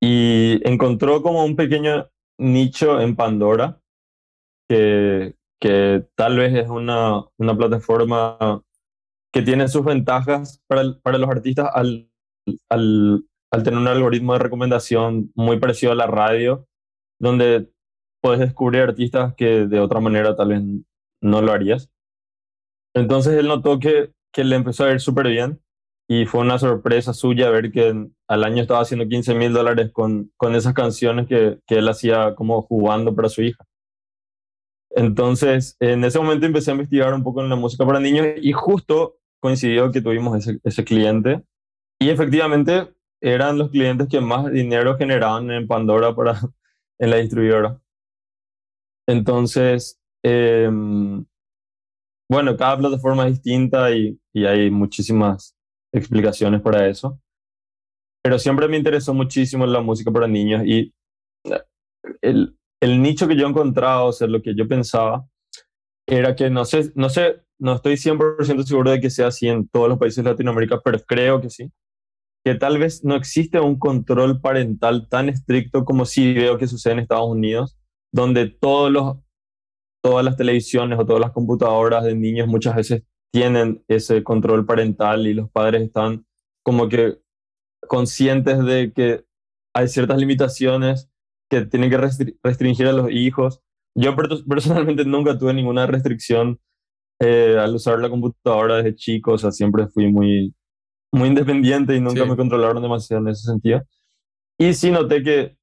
Y encontró como un pequeño nicho en Pandora que, que tal vez es una, una plataforma que tiene sus ventajas para, para los artistas al, al, al, tener un algoritmo de recomendación muy parecido a la radio, donde puedes descubrir artistas que de otra manera tal vez no lo harías. Entonces él notó que, que le empezó a ir súper bien y fue una sorpresa suya ver que al año estaba haciendo 15 mil dólares con, con esas canciones que, que él hacía como jugando para su hija. Entonces, en ese momento empecé a investigar un poco en la música para niños y justo coincidió que tuvimos ese, cliente y efectivamente eran los clientes que más dinero generaban en Pandora para, en la distribuidora. Entonces, eh, bueno, cada plataforma es distinta y, y, hay muchísimas explicaciones para eso. Pero siempre me interesó muchísimo la música para niños y el, el nicho que yo he encontrado, o sea, lo que yo pensaba, era que no sé, no sé, no estoy 100% seguro de que sea así en todos los países de Latinoamérica, pero creo que sí, que tal vez no existe un control parental tan estricto como sí veo que sucede en Estados Unidos, donde todos los, todas las televisiones o todas las computadoras de niños muchas veces tienen ese control parental y los padres están como que conscientes de que hay ciertas limitaciones que tienen que restringir a los hijos. Yo personalmente nunca tuve ninguna restricción eh, al usar la computadora desde chico, o sea, siempre fui muy, muy independiente y nunca me controlaron demasiado en ese sentido. Y sí noté que,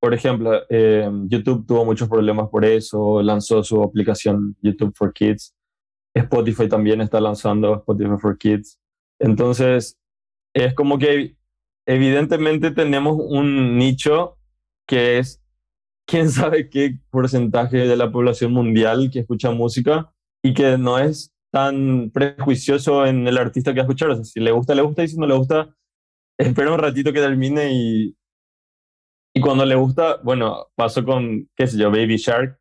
por ejemplo, eh, YouTube tuvo muchos problemas por eso, lanzó su aplicación YouTube for Kids, Spotify también está lanzando Spotify for Kids. Entonces, es como que evidentemente tenemos un nicho que es quién sabe qué porcentaje de la población mundial que escucha música y que no es tan prejuicioso en el artista que va a escuchar. O sea, si le gusta, le gusta y si no le gusta, espera un ratito que termine y, y cuando le gusta, bueno, pasó con, qué sé yo, Baby Shark,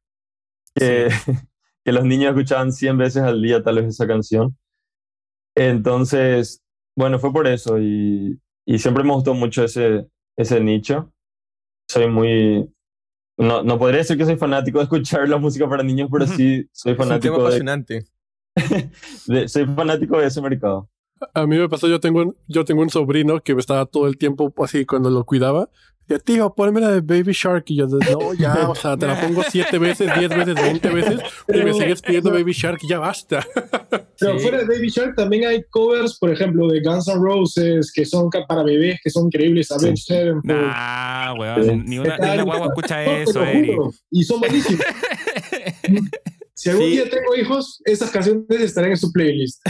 que, que los niños escuchaban 100 veces al día tal vez esa canción. Entonces, bueno, fue por eso y, y siempre me gustó mucho ese, ese nicho. Soy muy, no, no podría decir que soy fanático de escuchar la música para niños, pero sí soy fanático
es un apasionante.
De, soy fanático de ese mercado.
A mí me pasó, yo tengo un, yo tengo un sobrino que me estaba todo el tiempo así cuando lo cuidaba, ya, tío, ponme la de Baby Shark. Y yo, no, ya, o sea, te la pongo siete veces, diez veces, veinte veces. Y me sigues pidiendo Baby Shark y ya basta.
Pero fuera de Baby Shark también hay covers, por ejemplo, de Guns N' Roses, que son para bebés, que son increíbles. A ver,
Ah, weón. Ni una, ni una guagua escucha eso, Eric.
Y son buenísimos. Si algún día tengo hijos, esas canciones estarán en su playlist.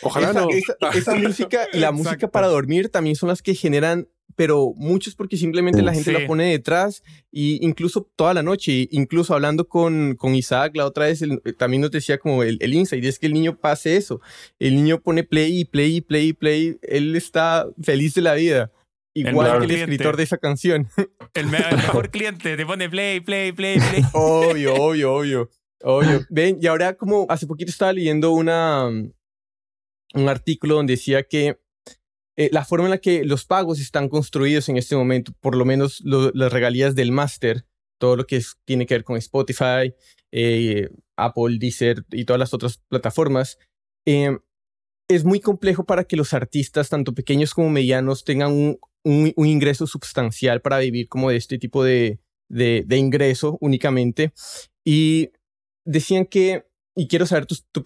Ojalá no.
Esa, música y la música para dormir también son las que generan pero muchos porque simplemente la gente la pone detrás y incluso toda la noche, incluso hablando con, con Isaac la otra vez, también nos decía como el, el insight, es que el niño pase eso, el niño pone play y play y play y play, él está feliz de la vida. Igual que el escritor de esa canción.
El, mejor cliente te pone play, play, play, play.
Obvio, obvio, obvio. Obvio. Ven, y ahora como hace poquito estaba leyendo una, un artículo donde decía que eh, la forma en la que los pagos están construidos en este momento, por lo menos las regalías del máster, todo lo que tiene que ver con Spotify, eh, Apple, Deezer y todas las otras plataformas, em, es muy complejo para que los artistas, tanto pequeños como medianos, tengan un, un, ingreso sustancial para vivir como de este tipo de, de, de ingreso únicamente. Y decían que y quiero saber tu,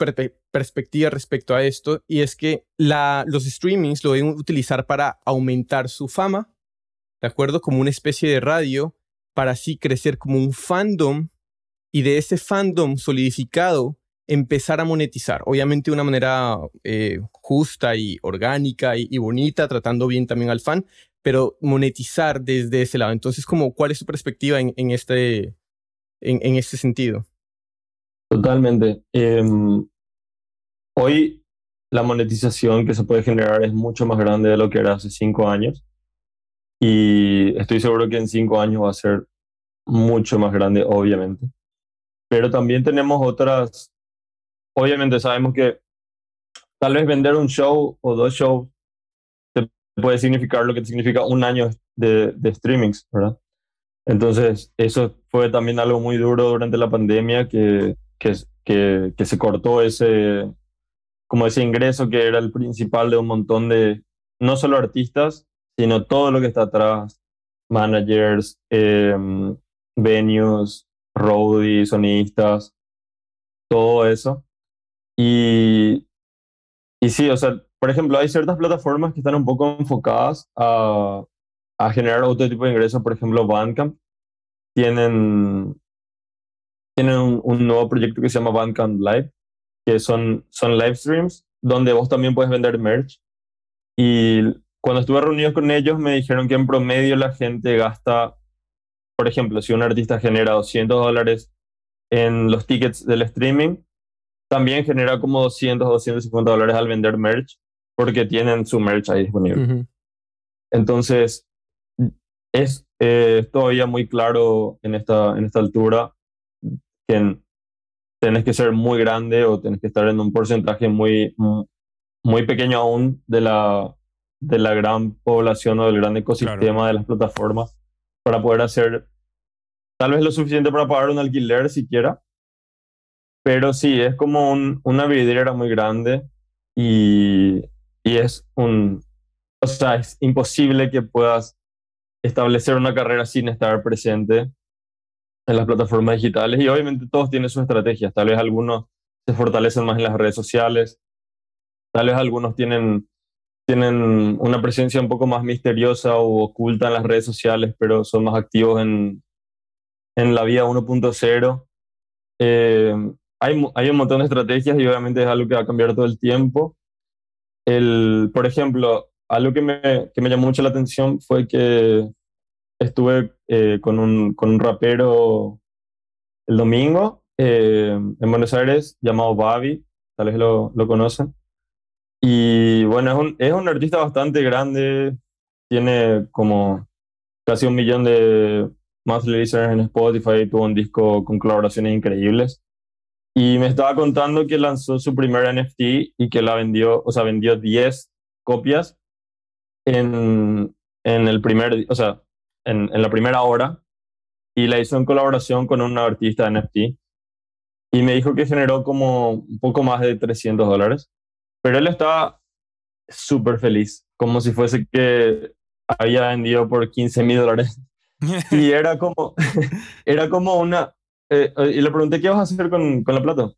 perspectiva respecto a esto, y es que la, los streamings lo deben utilizar para aumentar su fama, ¿de acuerdo? Como una especie de radio, para así crecer como un fandom, y de ese fandom solidificado empezar a monetizar, obviamente de una manera eh, justa y orgánica y, bonita, tratando bien también al fan, pero monetizar desde ese lado. Entonces, como, ¿cuál es tu perspectiva en, en este, en, en este sentido?
Totalmente. Em, hoy la monetización que se puede generar es mucho más grande de lo que era hace cinco años y estoy seguro que en cinco años va a ser mucho más grande, obviamente. Pero también tenemos otras, obviamente sabemos que tal vez vender un show o dos shows te puede significar lo que te significa un año de, de streamings, ¿verdad? Entonces, eso fue también algo muy duro durante la pandemia que que, que, se cortó ese, como ese ingreso que era el principal de un montón de, no solo artistas, sino todo lo que está atrás, managers, em, venues, roadies, sonistas, todo eso. Y, y sí, o sea, por ejemplo, hay ciertas plataformas que están un poco enfocadas a, a generar otro tipo de ingresos, por ejemplo, Bandcamp. Tienen, tienen un, nuevo proyecto que se llama Bandcamp Live, que son, son live streams donde vos también puedes vender merch. Y cuando estuve reunido con ellos me dijeron que en promedio la gente gasta, por ejemplo, si un artista genera 200 dólares en los tickets del streaming, también genera como 200 o 250 dólares al vender merch porque tienen su merch ahí disponible. Entonces, es eh, todavía muy claro en esta, en esta altura que tenés que ser muy grande o tenés que estar en un porcentaje muy, muy pequeño aún de la, de la gran población o del gran ecosistema de las plataformas para poder hacer tal vez lo suficiente para pagar un alquiler siquiera. Pero sí, es como un, una vidriera muy grande y, y es un, o sea, es imposible que puedas establecer una carrera sin estar presente en las plataformas digitales y obviamente todos tienen sus estrategias. Tal vez algunos se fortalecen más en las redes sociales, tal vez algunos tienen, tienen una presencia un poco más misteriosa o oculta en las redes sociales, pero son más activos en, en la vida 1.0. Eh, hay, hay un montón de estrategias y obviamente es algo que va a cambiar todo el tiempo. El, por ejemplo, algo que me, que me llamó mucho la atención fue que estuve eh, con, un, con un rapero el domingo eh, en Buenos Aires llamado Babi, tal vez lo, lo conocen. Y bueno, es un, es un artista bastante grande, tiene como casi un millón de monthly listeners en Spotify, tuvo un disco con colaboraciones increíbles. Y me estaba contando que lanzó su primer NFT y que la vendió, o sea, vendió 10 copias en, en el primer, o sea, en, en, la primera hora y la hizo en colaboración con un artista de NFT. Y me dijo que generó como un poco más de 300 dólares. Pero él estaba súper feliz, como si fuese que había vendido por 15 mil dólares. y era como, era como una... Eh, y le pregunté, ¿qué vas a hacer con, con la plata?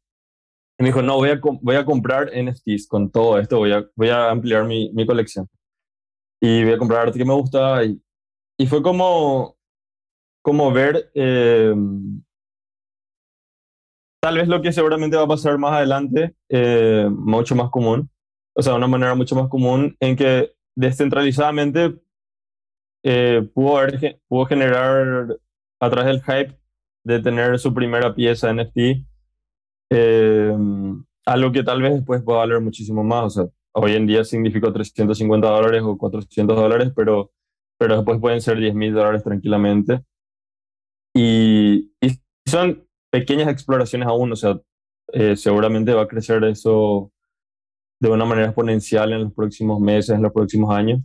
Y me dijo, no, voy a, voy a comprar NFTs con todo esto, voy a, voy a ampliar mi, mi colección. Y voy a comprar arte que me gusta. Y, y fue como, como ver eh, tal vez lo que seguramente va a pasar más adelante, eh, mucho más común, o sea, una manera mucho más común en que descentralizadamente eh, pudo, haber, pudo generar a través del hype de tener su primera pieza NFT, eh, algo que tal vez después pueda valer muchísimo más. O sea, hoy en día significa 350 dólares o 400 dólares, pero, pero después pueden ser 10 mil dólares tranquilamente. Y, y, son pequeñas exploraciones aún, o sea, eh, seguramente va a crecer eso de una manera exponencial en los próximos meses, en los próximos años.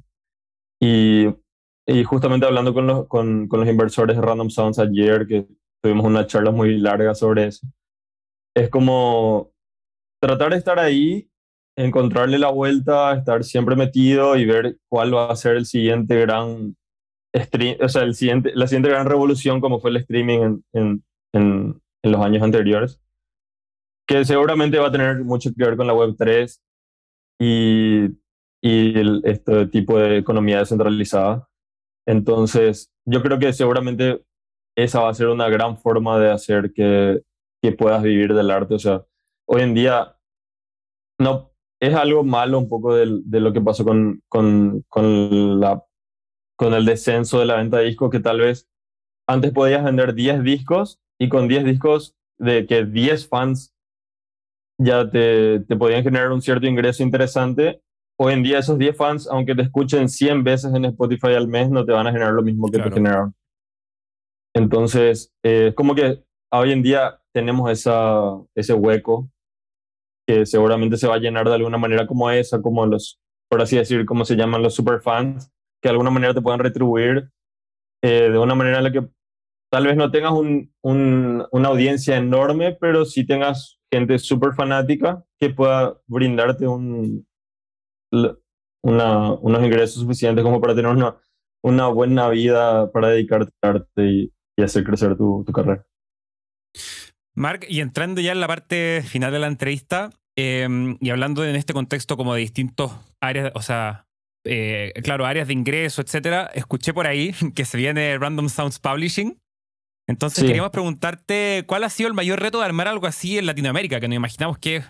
Y, y justamente hablando con los, con, con los inversores de Random Sounds ayer, que tuvimos una charla muy larga sobre eso, es como tratar de estar ahí, encontrarle la vuelta, estar siempre metido y ver cuál va a ser el siguiente gran stream, o sea, el siguiente, la siguiente gran revolución como fue el streaming en, en, en, en los años anteriores, que seguramente va a tener mucho que ver con la Web3 y, y el, este tipo de economía descentralizada. Entonces, yo creo que seguramente esa va a ser una gran forma de hacer que, que puedas vivir del arte. O sea, hoy en día no es algo malo un poco de, de lo que pasó con, con, con, la, con el descenso de la venta de discos, que tal vez antes podías vender 10 discos y con 10 discos de que 10 fans ya te, te podían generar un cierto ingreso interesante. Hoy en día esos 10 fans, aunque te escuchen 100 veces en Spotify al mes, no te van a generar lo mismo que claro. te generaron. Entonces, eh, como que hoy en día tenemos esa, ese hueco que seguramente se va a llenar de alguna manera como esa, como los, por así decir, como se llaman los superfans, que de alguna manera te puedan retribuir eh, de una manera en la que tal vez no tengas un, un, una audiencia enorme, pero sí tengas gente súper fanática que pueda brindarte un, una, unos ingresos suficientes como para tener una, una buena vida para dedicarte al arte y, y hacer crecer tu, tu, carrera.
Mark, y entrando ya en la parte final de la entrevista eh, y hablando en este contexto como de distintos áreas, o sea, eh, claro, áreas de ingreso, etcétera, escuché por ahí que se viene Random Sounds Publishing. Entonces sí. queríamos preguntarte cuál ha sido el mayor reto de armar algo así en Latinoamérica, que nos imaginamos que,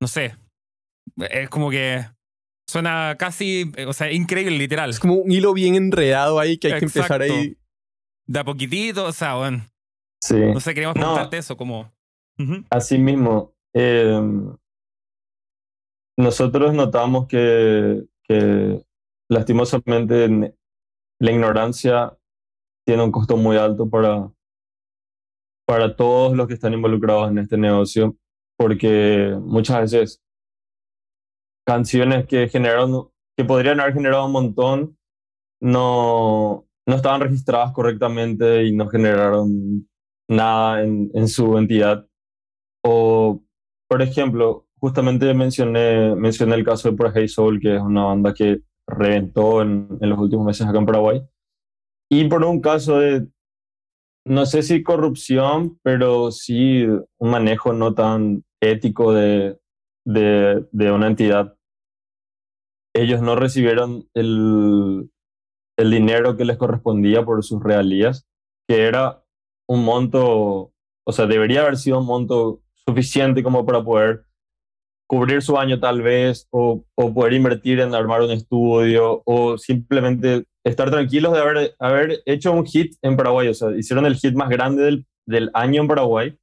no sé, es como que suena casi, o sea, increíble, literal.
Es como un hilo bien enredado ahí que hay Exacto. que empezar ahí.
De a poquitito, o sea, bueno.
Sí.
No sé, queríamos preguntarte no, eso, como...
Uh -huh. Así mismo. Eh, nosotros notamos que, lastimosamente la ignorancia tiene un costo muy alto para, para todos los que están involucrados en este negocio, porque muchas veces canciones que generaron, que podrían haber generado un montón, no, no estaban registradas correctamente y no generaron nada en, en su entidad. O, por ejemplo, justamente mencioné, mencioné el caso de Por Hey Soul, que es una banda que reventó en, en, los últimos meses acá en Paraguay. Y por un caso de, no sé si corrupción, pero sí un manejo no tan ético de, de, de una entidad. Ellos no recibieron el, el dinero que les correspondía por sus realías, que era un monto, o sea, debería haber sido un monto suficiente como para poder cubrir su año tal vez, o, o, poder invertir en armar un estudio, o simplemente estar tranquilos de haber, haber hecho un hit en Paraguay. O sea, hicieron el hit más grande del, del año en Paraguay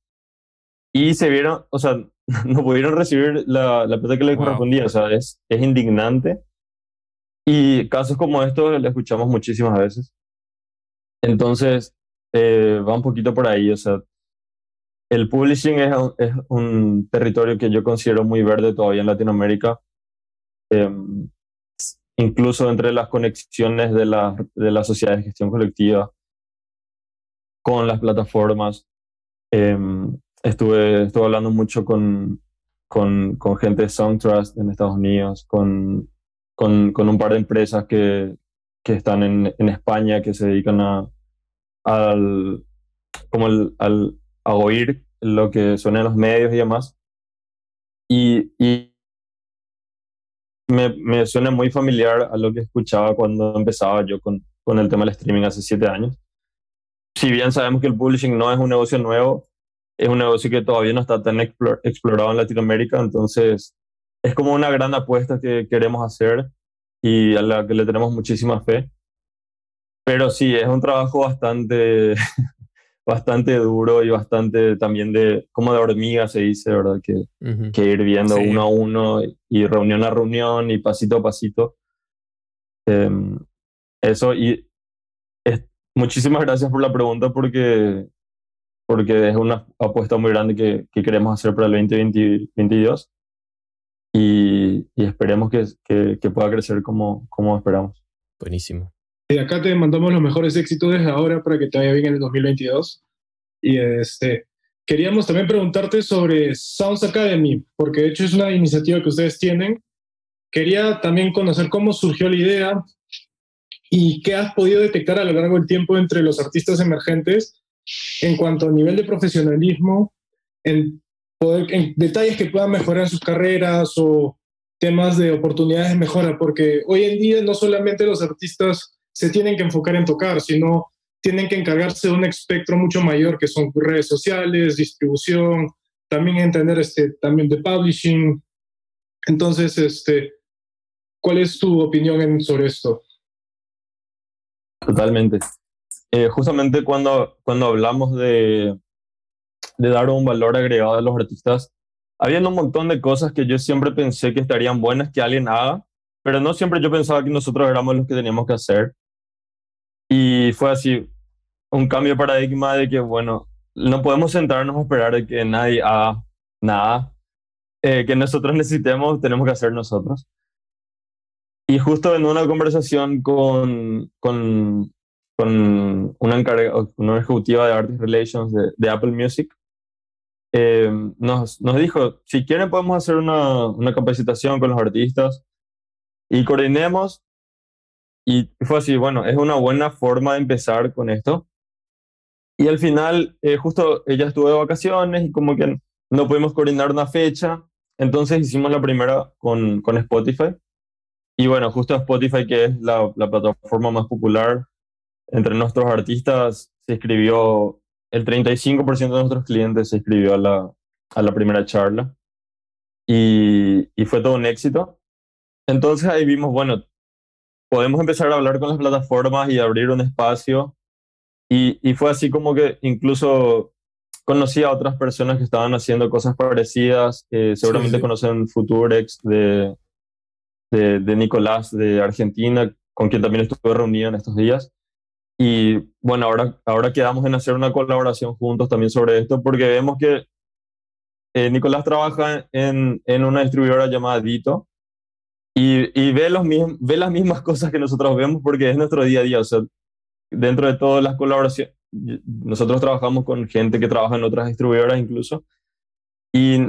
y se vieron, o sea, no pudieron recibir la, la plata que les wow. correspondía. O sea, es, es indignante. Y casos como estos lo escuchamos muchísimas veces. Entonces, eh, va un poquito por ahí. O sea, el publishing es un, es un, territorio que yo considero muy verde todavía en Latinoamérica. Eh, incluso entre las conexiones de la, de la sociedad de gestión colectiva con las plataformas. Eh, estuve, estuve hablando mucho con, con, con gente de SongTrust en Estados Unidos, con, con, con un par de empresas que, que están en, en, España que se dedican a, al, como el, al, a oír lo que suena en los medios y demás. Y, y me, me, suena muy familiar a lo que escuchaba cuando empezaba yo con, con el tema del streaming hace siete años. Si bien sabemos que el publishing no es un negocio nuevo, es un negocio que todavía no está tan explorado en Latinoamérica, entonces es como una gran apuesta que queremos hacer y a la que le tenemos muchísima fe. Pero sí, es un trabajo bastante bastante duro y bastante también de, como de hormiga se dice, ¿verdad? Que, uh -huh. que ir viendo sí. uno a uno y reunión a reunión y pasito a pasito. Eh, eso, y es, muchísimas gracias por la pregunta porque, porque es una apuesta muy grande que, que queremos hacer para el 2022 y, y esperemos que, que, que pueda crecer como, como esperamos.
Buenísimo.
Y acá te mandamos los mejores éxitos desde ahora para que te vaya bien en el 2022. Y este, queríamos también preguntarte sobre Sounds Academy, porque de hecho es una iniciativa que ustedes tienen. Quería también conocer cómo surgió la idea y qué has podido detectar a lo largo del tiempo entre los artistas emergentes en cuanto a nivel de profesionalismo, en, en detalles que puedan mejorar sus carreras o temas de oportunidades de mejora, porque hoy en día no solamente los artistas se tienen que enfocar en tocar, sino tienen que encargarse de un espectro mucho mayor que son redes sociales, distribución, también entender este, también de publishing. Entonces, este, ¿cuál es tu opinión en, sobre esto?
Totalmente. Eh, justamente cuando, cuando hablamos de, de dar un valor agregado a los artistas, había un montón de cosas que yo siempre pensé que estarían buenas que alguien haga, pero no siempre yo pensaba que nosotros éramos los que teníamos que hacer. Y fue así, un cambio de paradigma de que, bueno, no podemos sentarnos a esperar de que nadie haga nada, eh, que nosotros necesitemos, tenemos que hacer nosotros. Y justo en una conversación con, con, con una, una ejecutiva de Artist Relations de, de Apple Music, eh, nos, nos dijo, si quieren podemos hacer una, una capacitación con los artistas y coordinemos y fue así, bueno, es una buena forma de empezar con esto. Y al final, eh, justo ella estuvo de vacaciones y como que no pudimos coordinar una fecha, entonces hicimos la primera con, con Spotify. Y bueno, justo Spotify, que es la, la plataforma más popular entre nuestros artistas, se escribió, el 35% de nuestros clientes se inscribió a la, a la primera charla. Y, y fue todo un éxito. Entonces ahí vimos, bueno, podemos empezar a hablar con las plataformas y abrir un espacio. Y, y, fue así como que incluso conocí a otras personas que estaban haciendo cosas parecidas. Eh, seguramente sí, sí. conocen Futurex de, de, de, Nicolás de Argentina, con quien también estuve reunido en estos días. Y bueno, ahora, ahora quedamos en hacer una colaboración juntos también sobre esto, porque vemos que eh, Nicolás trabaja en, en una distribuidora llamada Dito, y, y ve, los mismos, ve las mismas cosas que nosotros vemos porque es nuestro día a día. O sea, dentro de todas las colaboraciones, nosotros trabajamos con gente que trabaja en otras distribuidoras incluso, y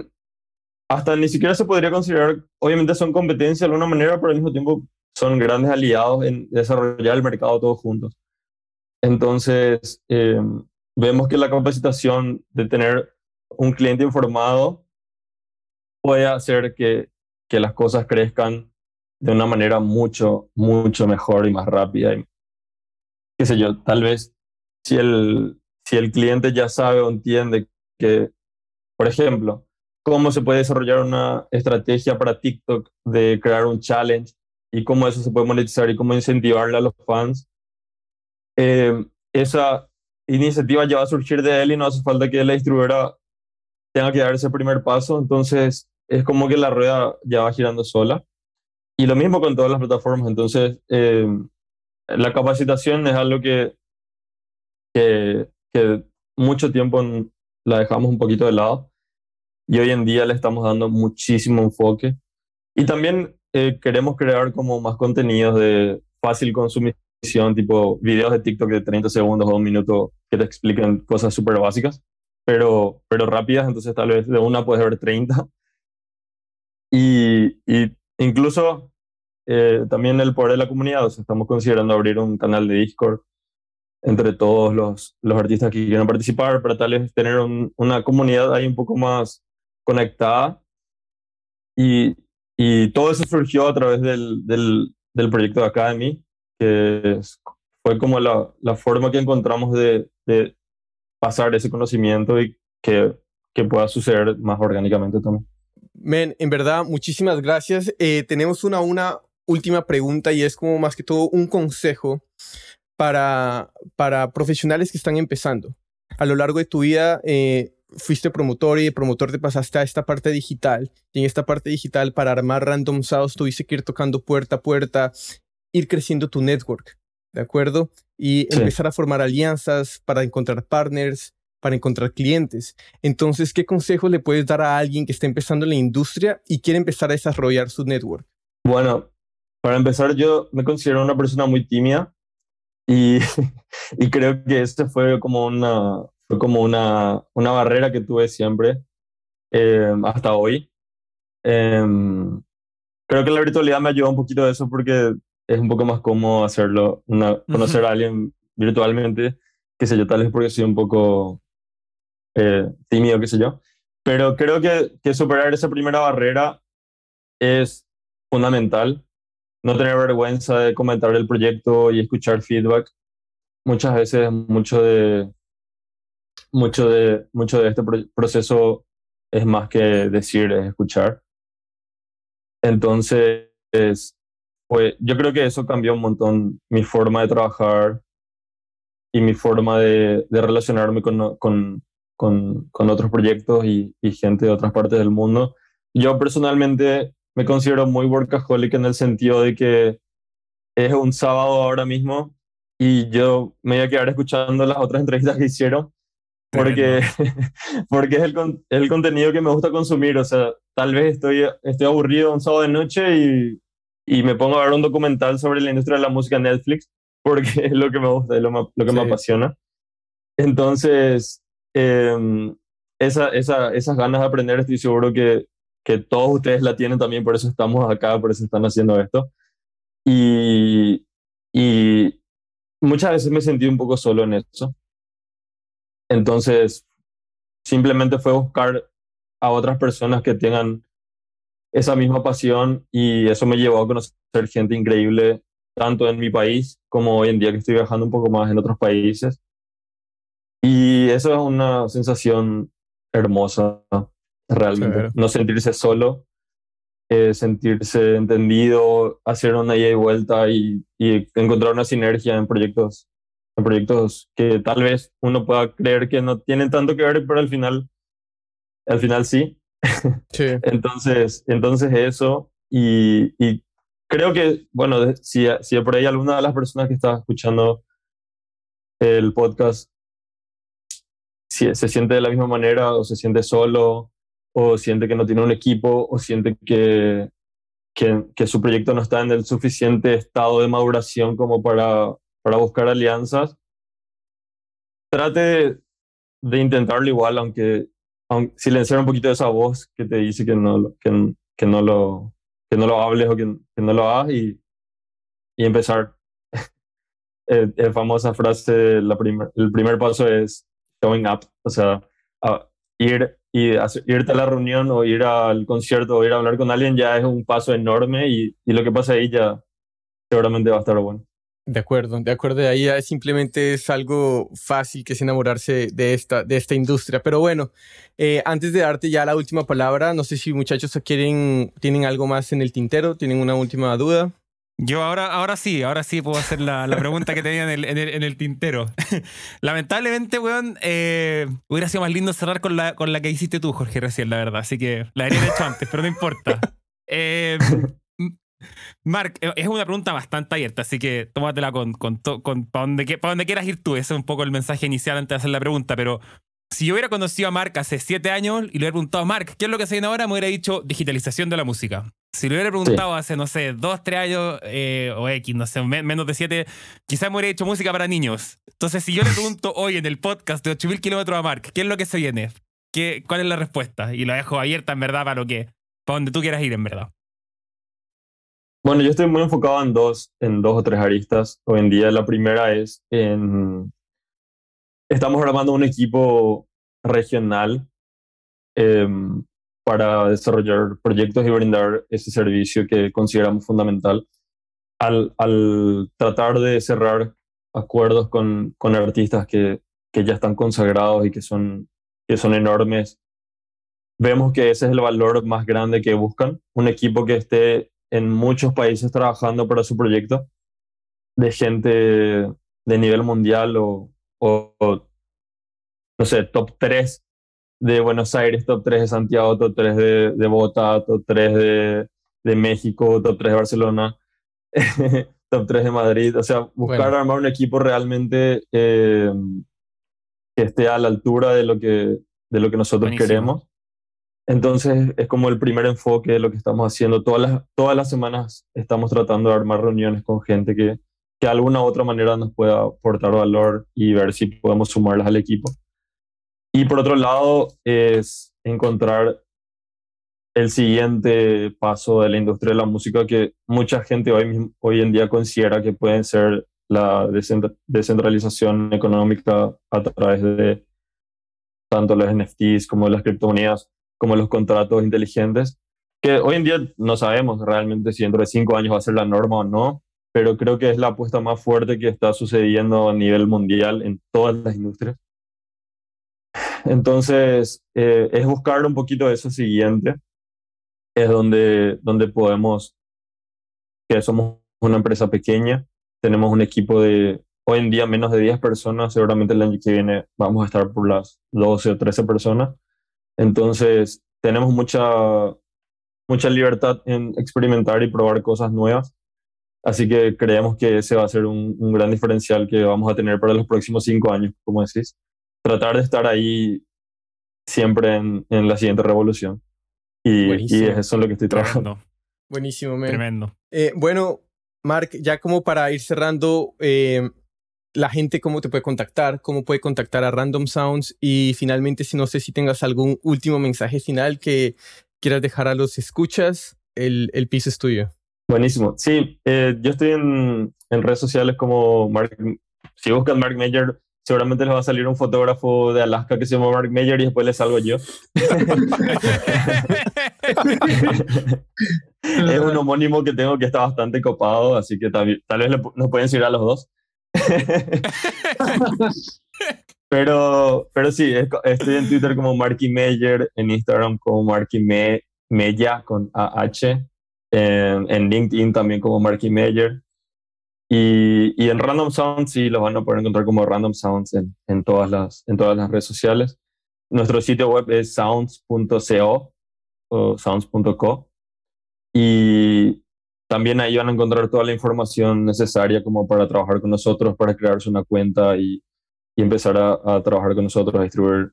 hasta ni siquiera se podría considerar, obviamente son competencia de alguna manera, pero al mismo tiempo son grandes aliados en desarrollar el mercado todos juntos. Entonces, eh, vemos que la capacitación de tener un cliente informado puede hacer que, que las cosas crezcan de una manera mucho, mucho mejor y más rápida. Y, qué sé yo, tal vez si el, si el cliente ya sabe o entiende que, por ejemplo, cómo se puede desarrollar una estrategia para TikTok de crear un challenge y cómo eso se puede monetizar y cómo incentivarle a los fans, eh, esa iniciativa ya va a surgir de él y no hace falta que la distribuidora tenga que dar ese primer paso. Entonces, es como que la rueda ya va girando sola. Y lo mismo con todas las plataformas. Entonces, eh, la capacitación es algo que, que, que, mucho tiempo la dejamos un poquito de lado y hoy en día le estamos dando muchísimo enfoque. Y también eh, queremos crear como más contenidos de fácil consumición, tipo videos de TikTok de 30 segundos o un minuto que te expliquen cosas súper básicas, pero, pero rápidas, entonces tal vez de una puedes ver 30. Y, y Incluso eh, también el poder de la comunidad, estamos considerando abrir un canal de Discord entre todos los, artistas que quieran participar para tal vez tener una comunidad ahí un poco más conectada. Y, todo eso surgió a través del, proyecto de Academy, que fue como la, forma que encontramos de, de pasar ese conocimiento y que, que pueda suceder más orgánicamente también.
Men, en verdad, muchísimas gracias. Eh, tenemos una, una última pregunta y es como más que todo un consejo para, para profesionales que están empezando. A lo largo de tu vida eh, fuiste promotor y de promotor te pasaste a esta parte digital y en esta parte digital para armar Random South tuviste que ir tocando puerta a puerta, ir creciendo tu network, ¿de acuerdo? Y empezar a formar alianzas para encontrar partners, para encontrar clientes. Entonces, ¿qué consejo le puedes dar a alguien que está empezando en la industria y quiere empezar a desarrollar su network?
Bueno, para empezar, yo me considero una persona muy tímida y, y creo que este fue como una, fue como una, una barrera que tuve siempre eh, hasta hoy. Em, creo que la virtualidad me ayudó un poquito de eso porque es un poco más cómodo hacerlo, una, conocer a alguien virtualmente, que sé yo, tal vez porque soy un poco eh, tímido, qué sé yo. Pero creo que, que superar esa primera barrera es fundamental. No tener vergüenza de comentar el proyecto y escuchar feedback. Muchas veces mucho de, mucho de, mucho de este proceso es más que decir, es escuchar. Entonces, pues, yo creo que eso cambió un montón mi forma de trabajar y mi forma de, de relacionarme con, con, con, con otros proyectos y, y, gente de otras partes del mundo. Yo personalmente me considero muy workaholic en el sentido de que es un sábado ahora mismo y yo me voy a quedar escuchando las otras entrevistas que hicieron porque, porque es el, el contenido que me gusta consumir. O sea, tal vez estoy, estoy aburrido un sábado de noche y, y me pongo a ver un documental sobre la industria de la música en Netflix porque es lo que me gusta, es lo, lo que sí. me apasiona. Entonces, eh, esa, esa, esas ganas de aprender estoy seguro que, que todos ustedes la tienen también, por eso estamos acá, por eso están haciendo esto. Y, y muchas veces me sentí un poco solo en eso. Entonces, simplemente fue buscar a otras personas que tengan esa misma pasión y eso me llevó a conocer gente increíble, tanto en mi país como hoy en día que estoy viajando un poco más en otros países. Y eso es una sensación hermosa, realmente. No sentirse solo, eh, sentirse entendido, hacer una ida y vuelta y, y, encontrar una sinergia en proyectos, en proyectos que tal vez uno pueda creer que no tienen tanto que ver, pero al final, al final sí.
sí.
entonces, entonces eso. Y, y creo que, bueno, si, si por ahí alguna de las personas que está escuchando el podcast si se siente de la misma manera o se siente solo o siente que no tiene un equipo o siente que, que, su proyecto no está en el suficiente estado de maduración como para para buscar alianzas, trate de, intentarlo igual, aunque, aunque, silenciar un poquito esa voz que te dice que no, que, que no, lo, que no lo hables o que, que no lo hagas y, y empezar. la famosa frase, la primer, el primer paso es showing up, o sea, ir y irte a la reunión o ir al concierto o ir a hablar con alguien ya es un paso enorme y, y lo que pasa ahí ya seguramente va a estar bueno.
De acuerdo, de acuerdo. De ahí simplemente es algo fácil que es enamorarse de esta, de esta industria. Pero bueno, eh, antes de darte ya la última palabra, no sé si muchachos quieren, tienen algo más en el tintero, tienen una última duda.
Yo ahora, ahora sí, ahora sí puedo hacer la, la pregunta que tenía en el, en el, en el tintero. Lamentablemente, weón, eh, hubiera sido más lindo cerrar con la, con la que hiciste tú, Jorge, recién, la verdad. Así que la habría hecho antes, pero no importa. Eh, Mark, eh, es una pregunta bastante abierta, así que tómatela con, con, con para donde, donde, quieras ir tú. Ese es un poco el mensaje inicial antes de hacer la pregunta, pero si yo hubiera conocido a Mark hace siete años y le hubiera preguntado a Mark, ¿qué es lo que se viene ahora? Me hubiera dicho digitalización de la música. Si le hubiera preguntado hace, no sé, dos, tres años eh, o X, no sé, menos de siete, quizás me hubiera dicho música para niños. Entonces, si yo le pregunto hoy en el podcast de 8000 kilómetros a Mark, ¿qué es lo que se viene? ¿Qué, ¿Cuál es la respuesta? Y lo dejo abierta, en verdad, para lo que, para donde tú quieras ir, en verdad.
Bueno, yo estoy muy enfocado en dos, en dos o tres aristas. Hoy en día la primera es en... Estamos armando un equipo regional em, para desarrollar proyectos y brindar ese servicio que consideramos fundamental. Al, al tratar de cerrar acuerdos con, con artistas que, que, ya están consagrados y que son, que son enormes, vemos que ese es el valor más grande que buscan. Un equipo que esté en muchos países trabajando para su proyecto, de gente de nivel mundial o, o, no sé, top 3 de Buenos Aires, top 3 de Santiago, top 3 de, de Bogotá, top 3 de, de México, top 3 de Barcelona, top 3 de Madrid. O sea, buscar armar un equipo realmente eh, que esté a la altura de lo que, de lo que nosotros queremos entonces es como el primer enfoque de lo que estamos haciendo. Todas las, todas las semanas estamos tratando de armar reuniones con gente que, que alguna otra manera nos pueda aportar valor y ver si podemos sumarlas al equipo. Y por otro lado es encontrar el siguiente paso de la industria de la música que mucha gente hoy, hoy en día considera que pueden ser la descentralización económica a través de tanto los NFTs como las criptomonedas como los contratos inteligentes, que hoy en día no sabemos realmente si dentro de cinco años va a ser la norma o no, pero creo que es la apuesta más fuerte que está sucediendo a nivel mundial en todas las industrias. Entonces, eh, es buscar un poquito eso siguiente, es donde, donde podemos, que somos una empresa pequeña, tenemos un equipo de hoy en día menos de 10 personas, seguramente el año que viene vamos a estar por las 12 o 13 personas, entonces, tenemos mucha, mucha libertad en experimentar y probar cosas nuevas. Así que creemos que ese va a ser un, un, gran diferencial que vamos a tener para los próximos cinco años, como decís. Tratar de estar ahí siempre en, en la siguiente revolución. Y, y, eso es lo que estoy trabajando.
Buenísimo,
Tremendo.
Eh, bueno, Mark, ya como para ir cerrando, eh, la gente cómo te puede contactar, cómo puede contactar a Random Sounds y finalmente si no sé si tengas algún último mensaje final que quieras dejar a los escuchas, el, el piso es tuyo.
Buenísimo. Sí, eh, yo estoy en, redes sociales como Mark. Si buscan Mark Mayer, seguramente les va a salir un fotógrafo de Alaska que se llama Mark Mayer y después les salgo yo. es un homónimo que tengo que está bastante copado, así que tal, vez nos pueden seguir a los dos. pero, pero sí, estoy en Twitter como Marky Meyer, en Instagram como Marky Me, Mella con AH, en, en, LinkedIn también como Marky Meyer. Y, y, en Random Sounds sí los van a poder encontrar como Random Sounds en, en, todas, las, en todas las redes sociales. Nuestro sitio web es sounds.co o sounds.co. Y, también ahí van a encontrar toda la información necesaria como para trabajar con nosotros, para crearse una cuenta y, y empezar a, a, trabajar con nosotros, a distribuir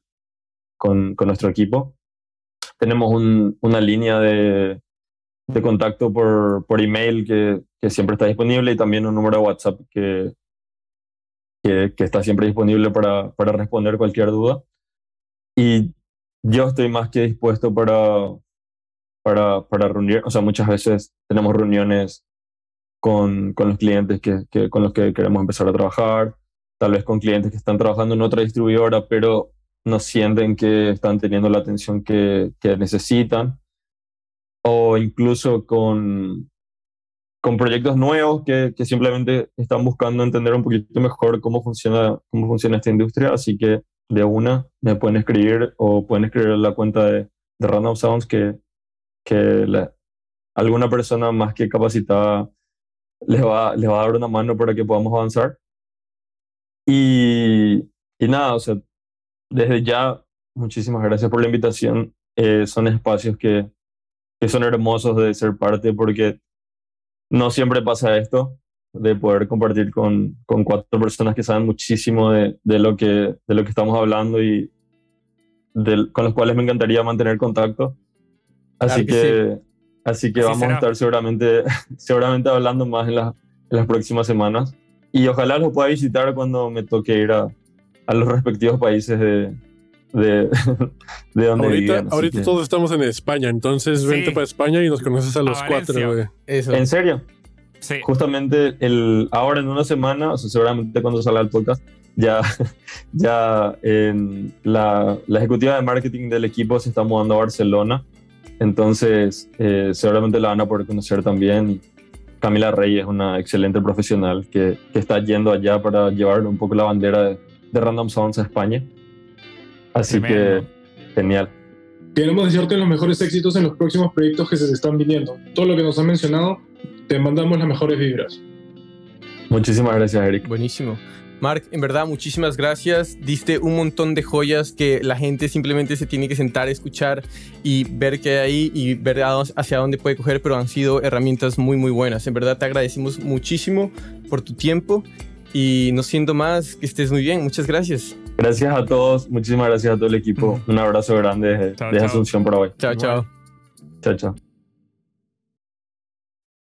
con, con nuestro equipo. Tenemos un, una línea de, de contacto por, por email que, que, siempre está disponible y también un número de WhatsApp que, que, está siempre disponible para, para responder cualquier duda. Y yo estoy más que dispuesto para, para, para reunir, o sea, muchas veces tenemos reuniones con, con los clientes que, que, con los que queremos empezar a trabajar, tal vez con clientes que están trabajando en otra distribuidora, pero no sienten que están teniendo la atención que necesitan, o incluso con, con proyectos nuevos que, que, simplemente están buscando entender un poquito mejor cómo funciona, cómo funciona esta industria. Así que de una me pueden escribir o pueden escribir en la cuenta de, de Random Sounds que, que alguna persona más que capacitada les va, les va a dar una mano para que podamos avanzar. Y, y nada, o sea, desde ya, muchísimas gracias por la invitación. Eh, son espacios que, que son hermosos de ser parte porque no siempre pasa esto, de poder compartir con, con cuatro personas que saben muchísimo de, de, lo, que, de lo que estamos hablando y con los cuales me encantaría mantener contacto. Así que, así que vamos a estar seguramente, seguramente hablando más en, en, las próximas semanas. Y ojalá los pueda visitar cuando me toque ir a, a los respectivos países de, de, de donde
ahorita, ahorita todos estamos en España, entonces sí. vente para España y nos conoces a los a cuatro, güey.
¿En serio?
Sí.
Justamente el, ahora en una semana, o sea, seguramente cuando salga el podcast, ya, ya en la, la, ejecutiva de marketing del equipo se está mudando a Barcelona. Entonces, eh, seguramente la van a poder conocer también. Camila Rey es una excelente profesional que, que está yendo allá para llevar un poco la bandera de, de Random Sounds a España. Así Tremendo. que, genial.
Queremos desearte los mejores éxitos en los próximos proyectos que se están viniendo. Todo lo que nos han mencionado, te mandamos las mejores vibras.
Muchísimas gracias, Eric.
Buenísimo. Mark, en verdad, muchísimas gracias. Diste un montón de joyas que la gente simplemente se tiene que sentar, escuchar y ver qué hay ahí y ver hacia dónde puede coger, pero han sido herramientas muy, muy buenas. En verdad, te agradecemos muchísimo por tu tiempo y no siendo más, que estés muy bien. Muchas gracias.
Gracias a todos, muchísimas gracias a todo el equipo. Un abrazo grande desde,
chao,
desde
chao.
Asunción por hoy.
Chao, chao.
Chao, chao.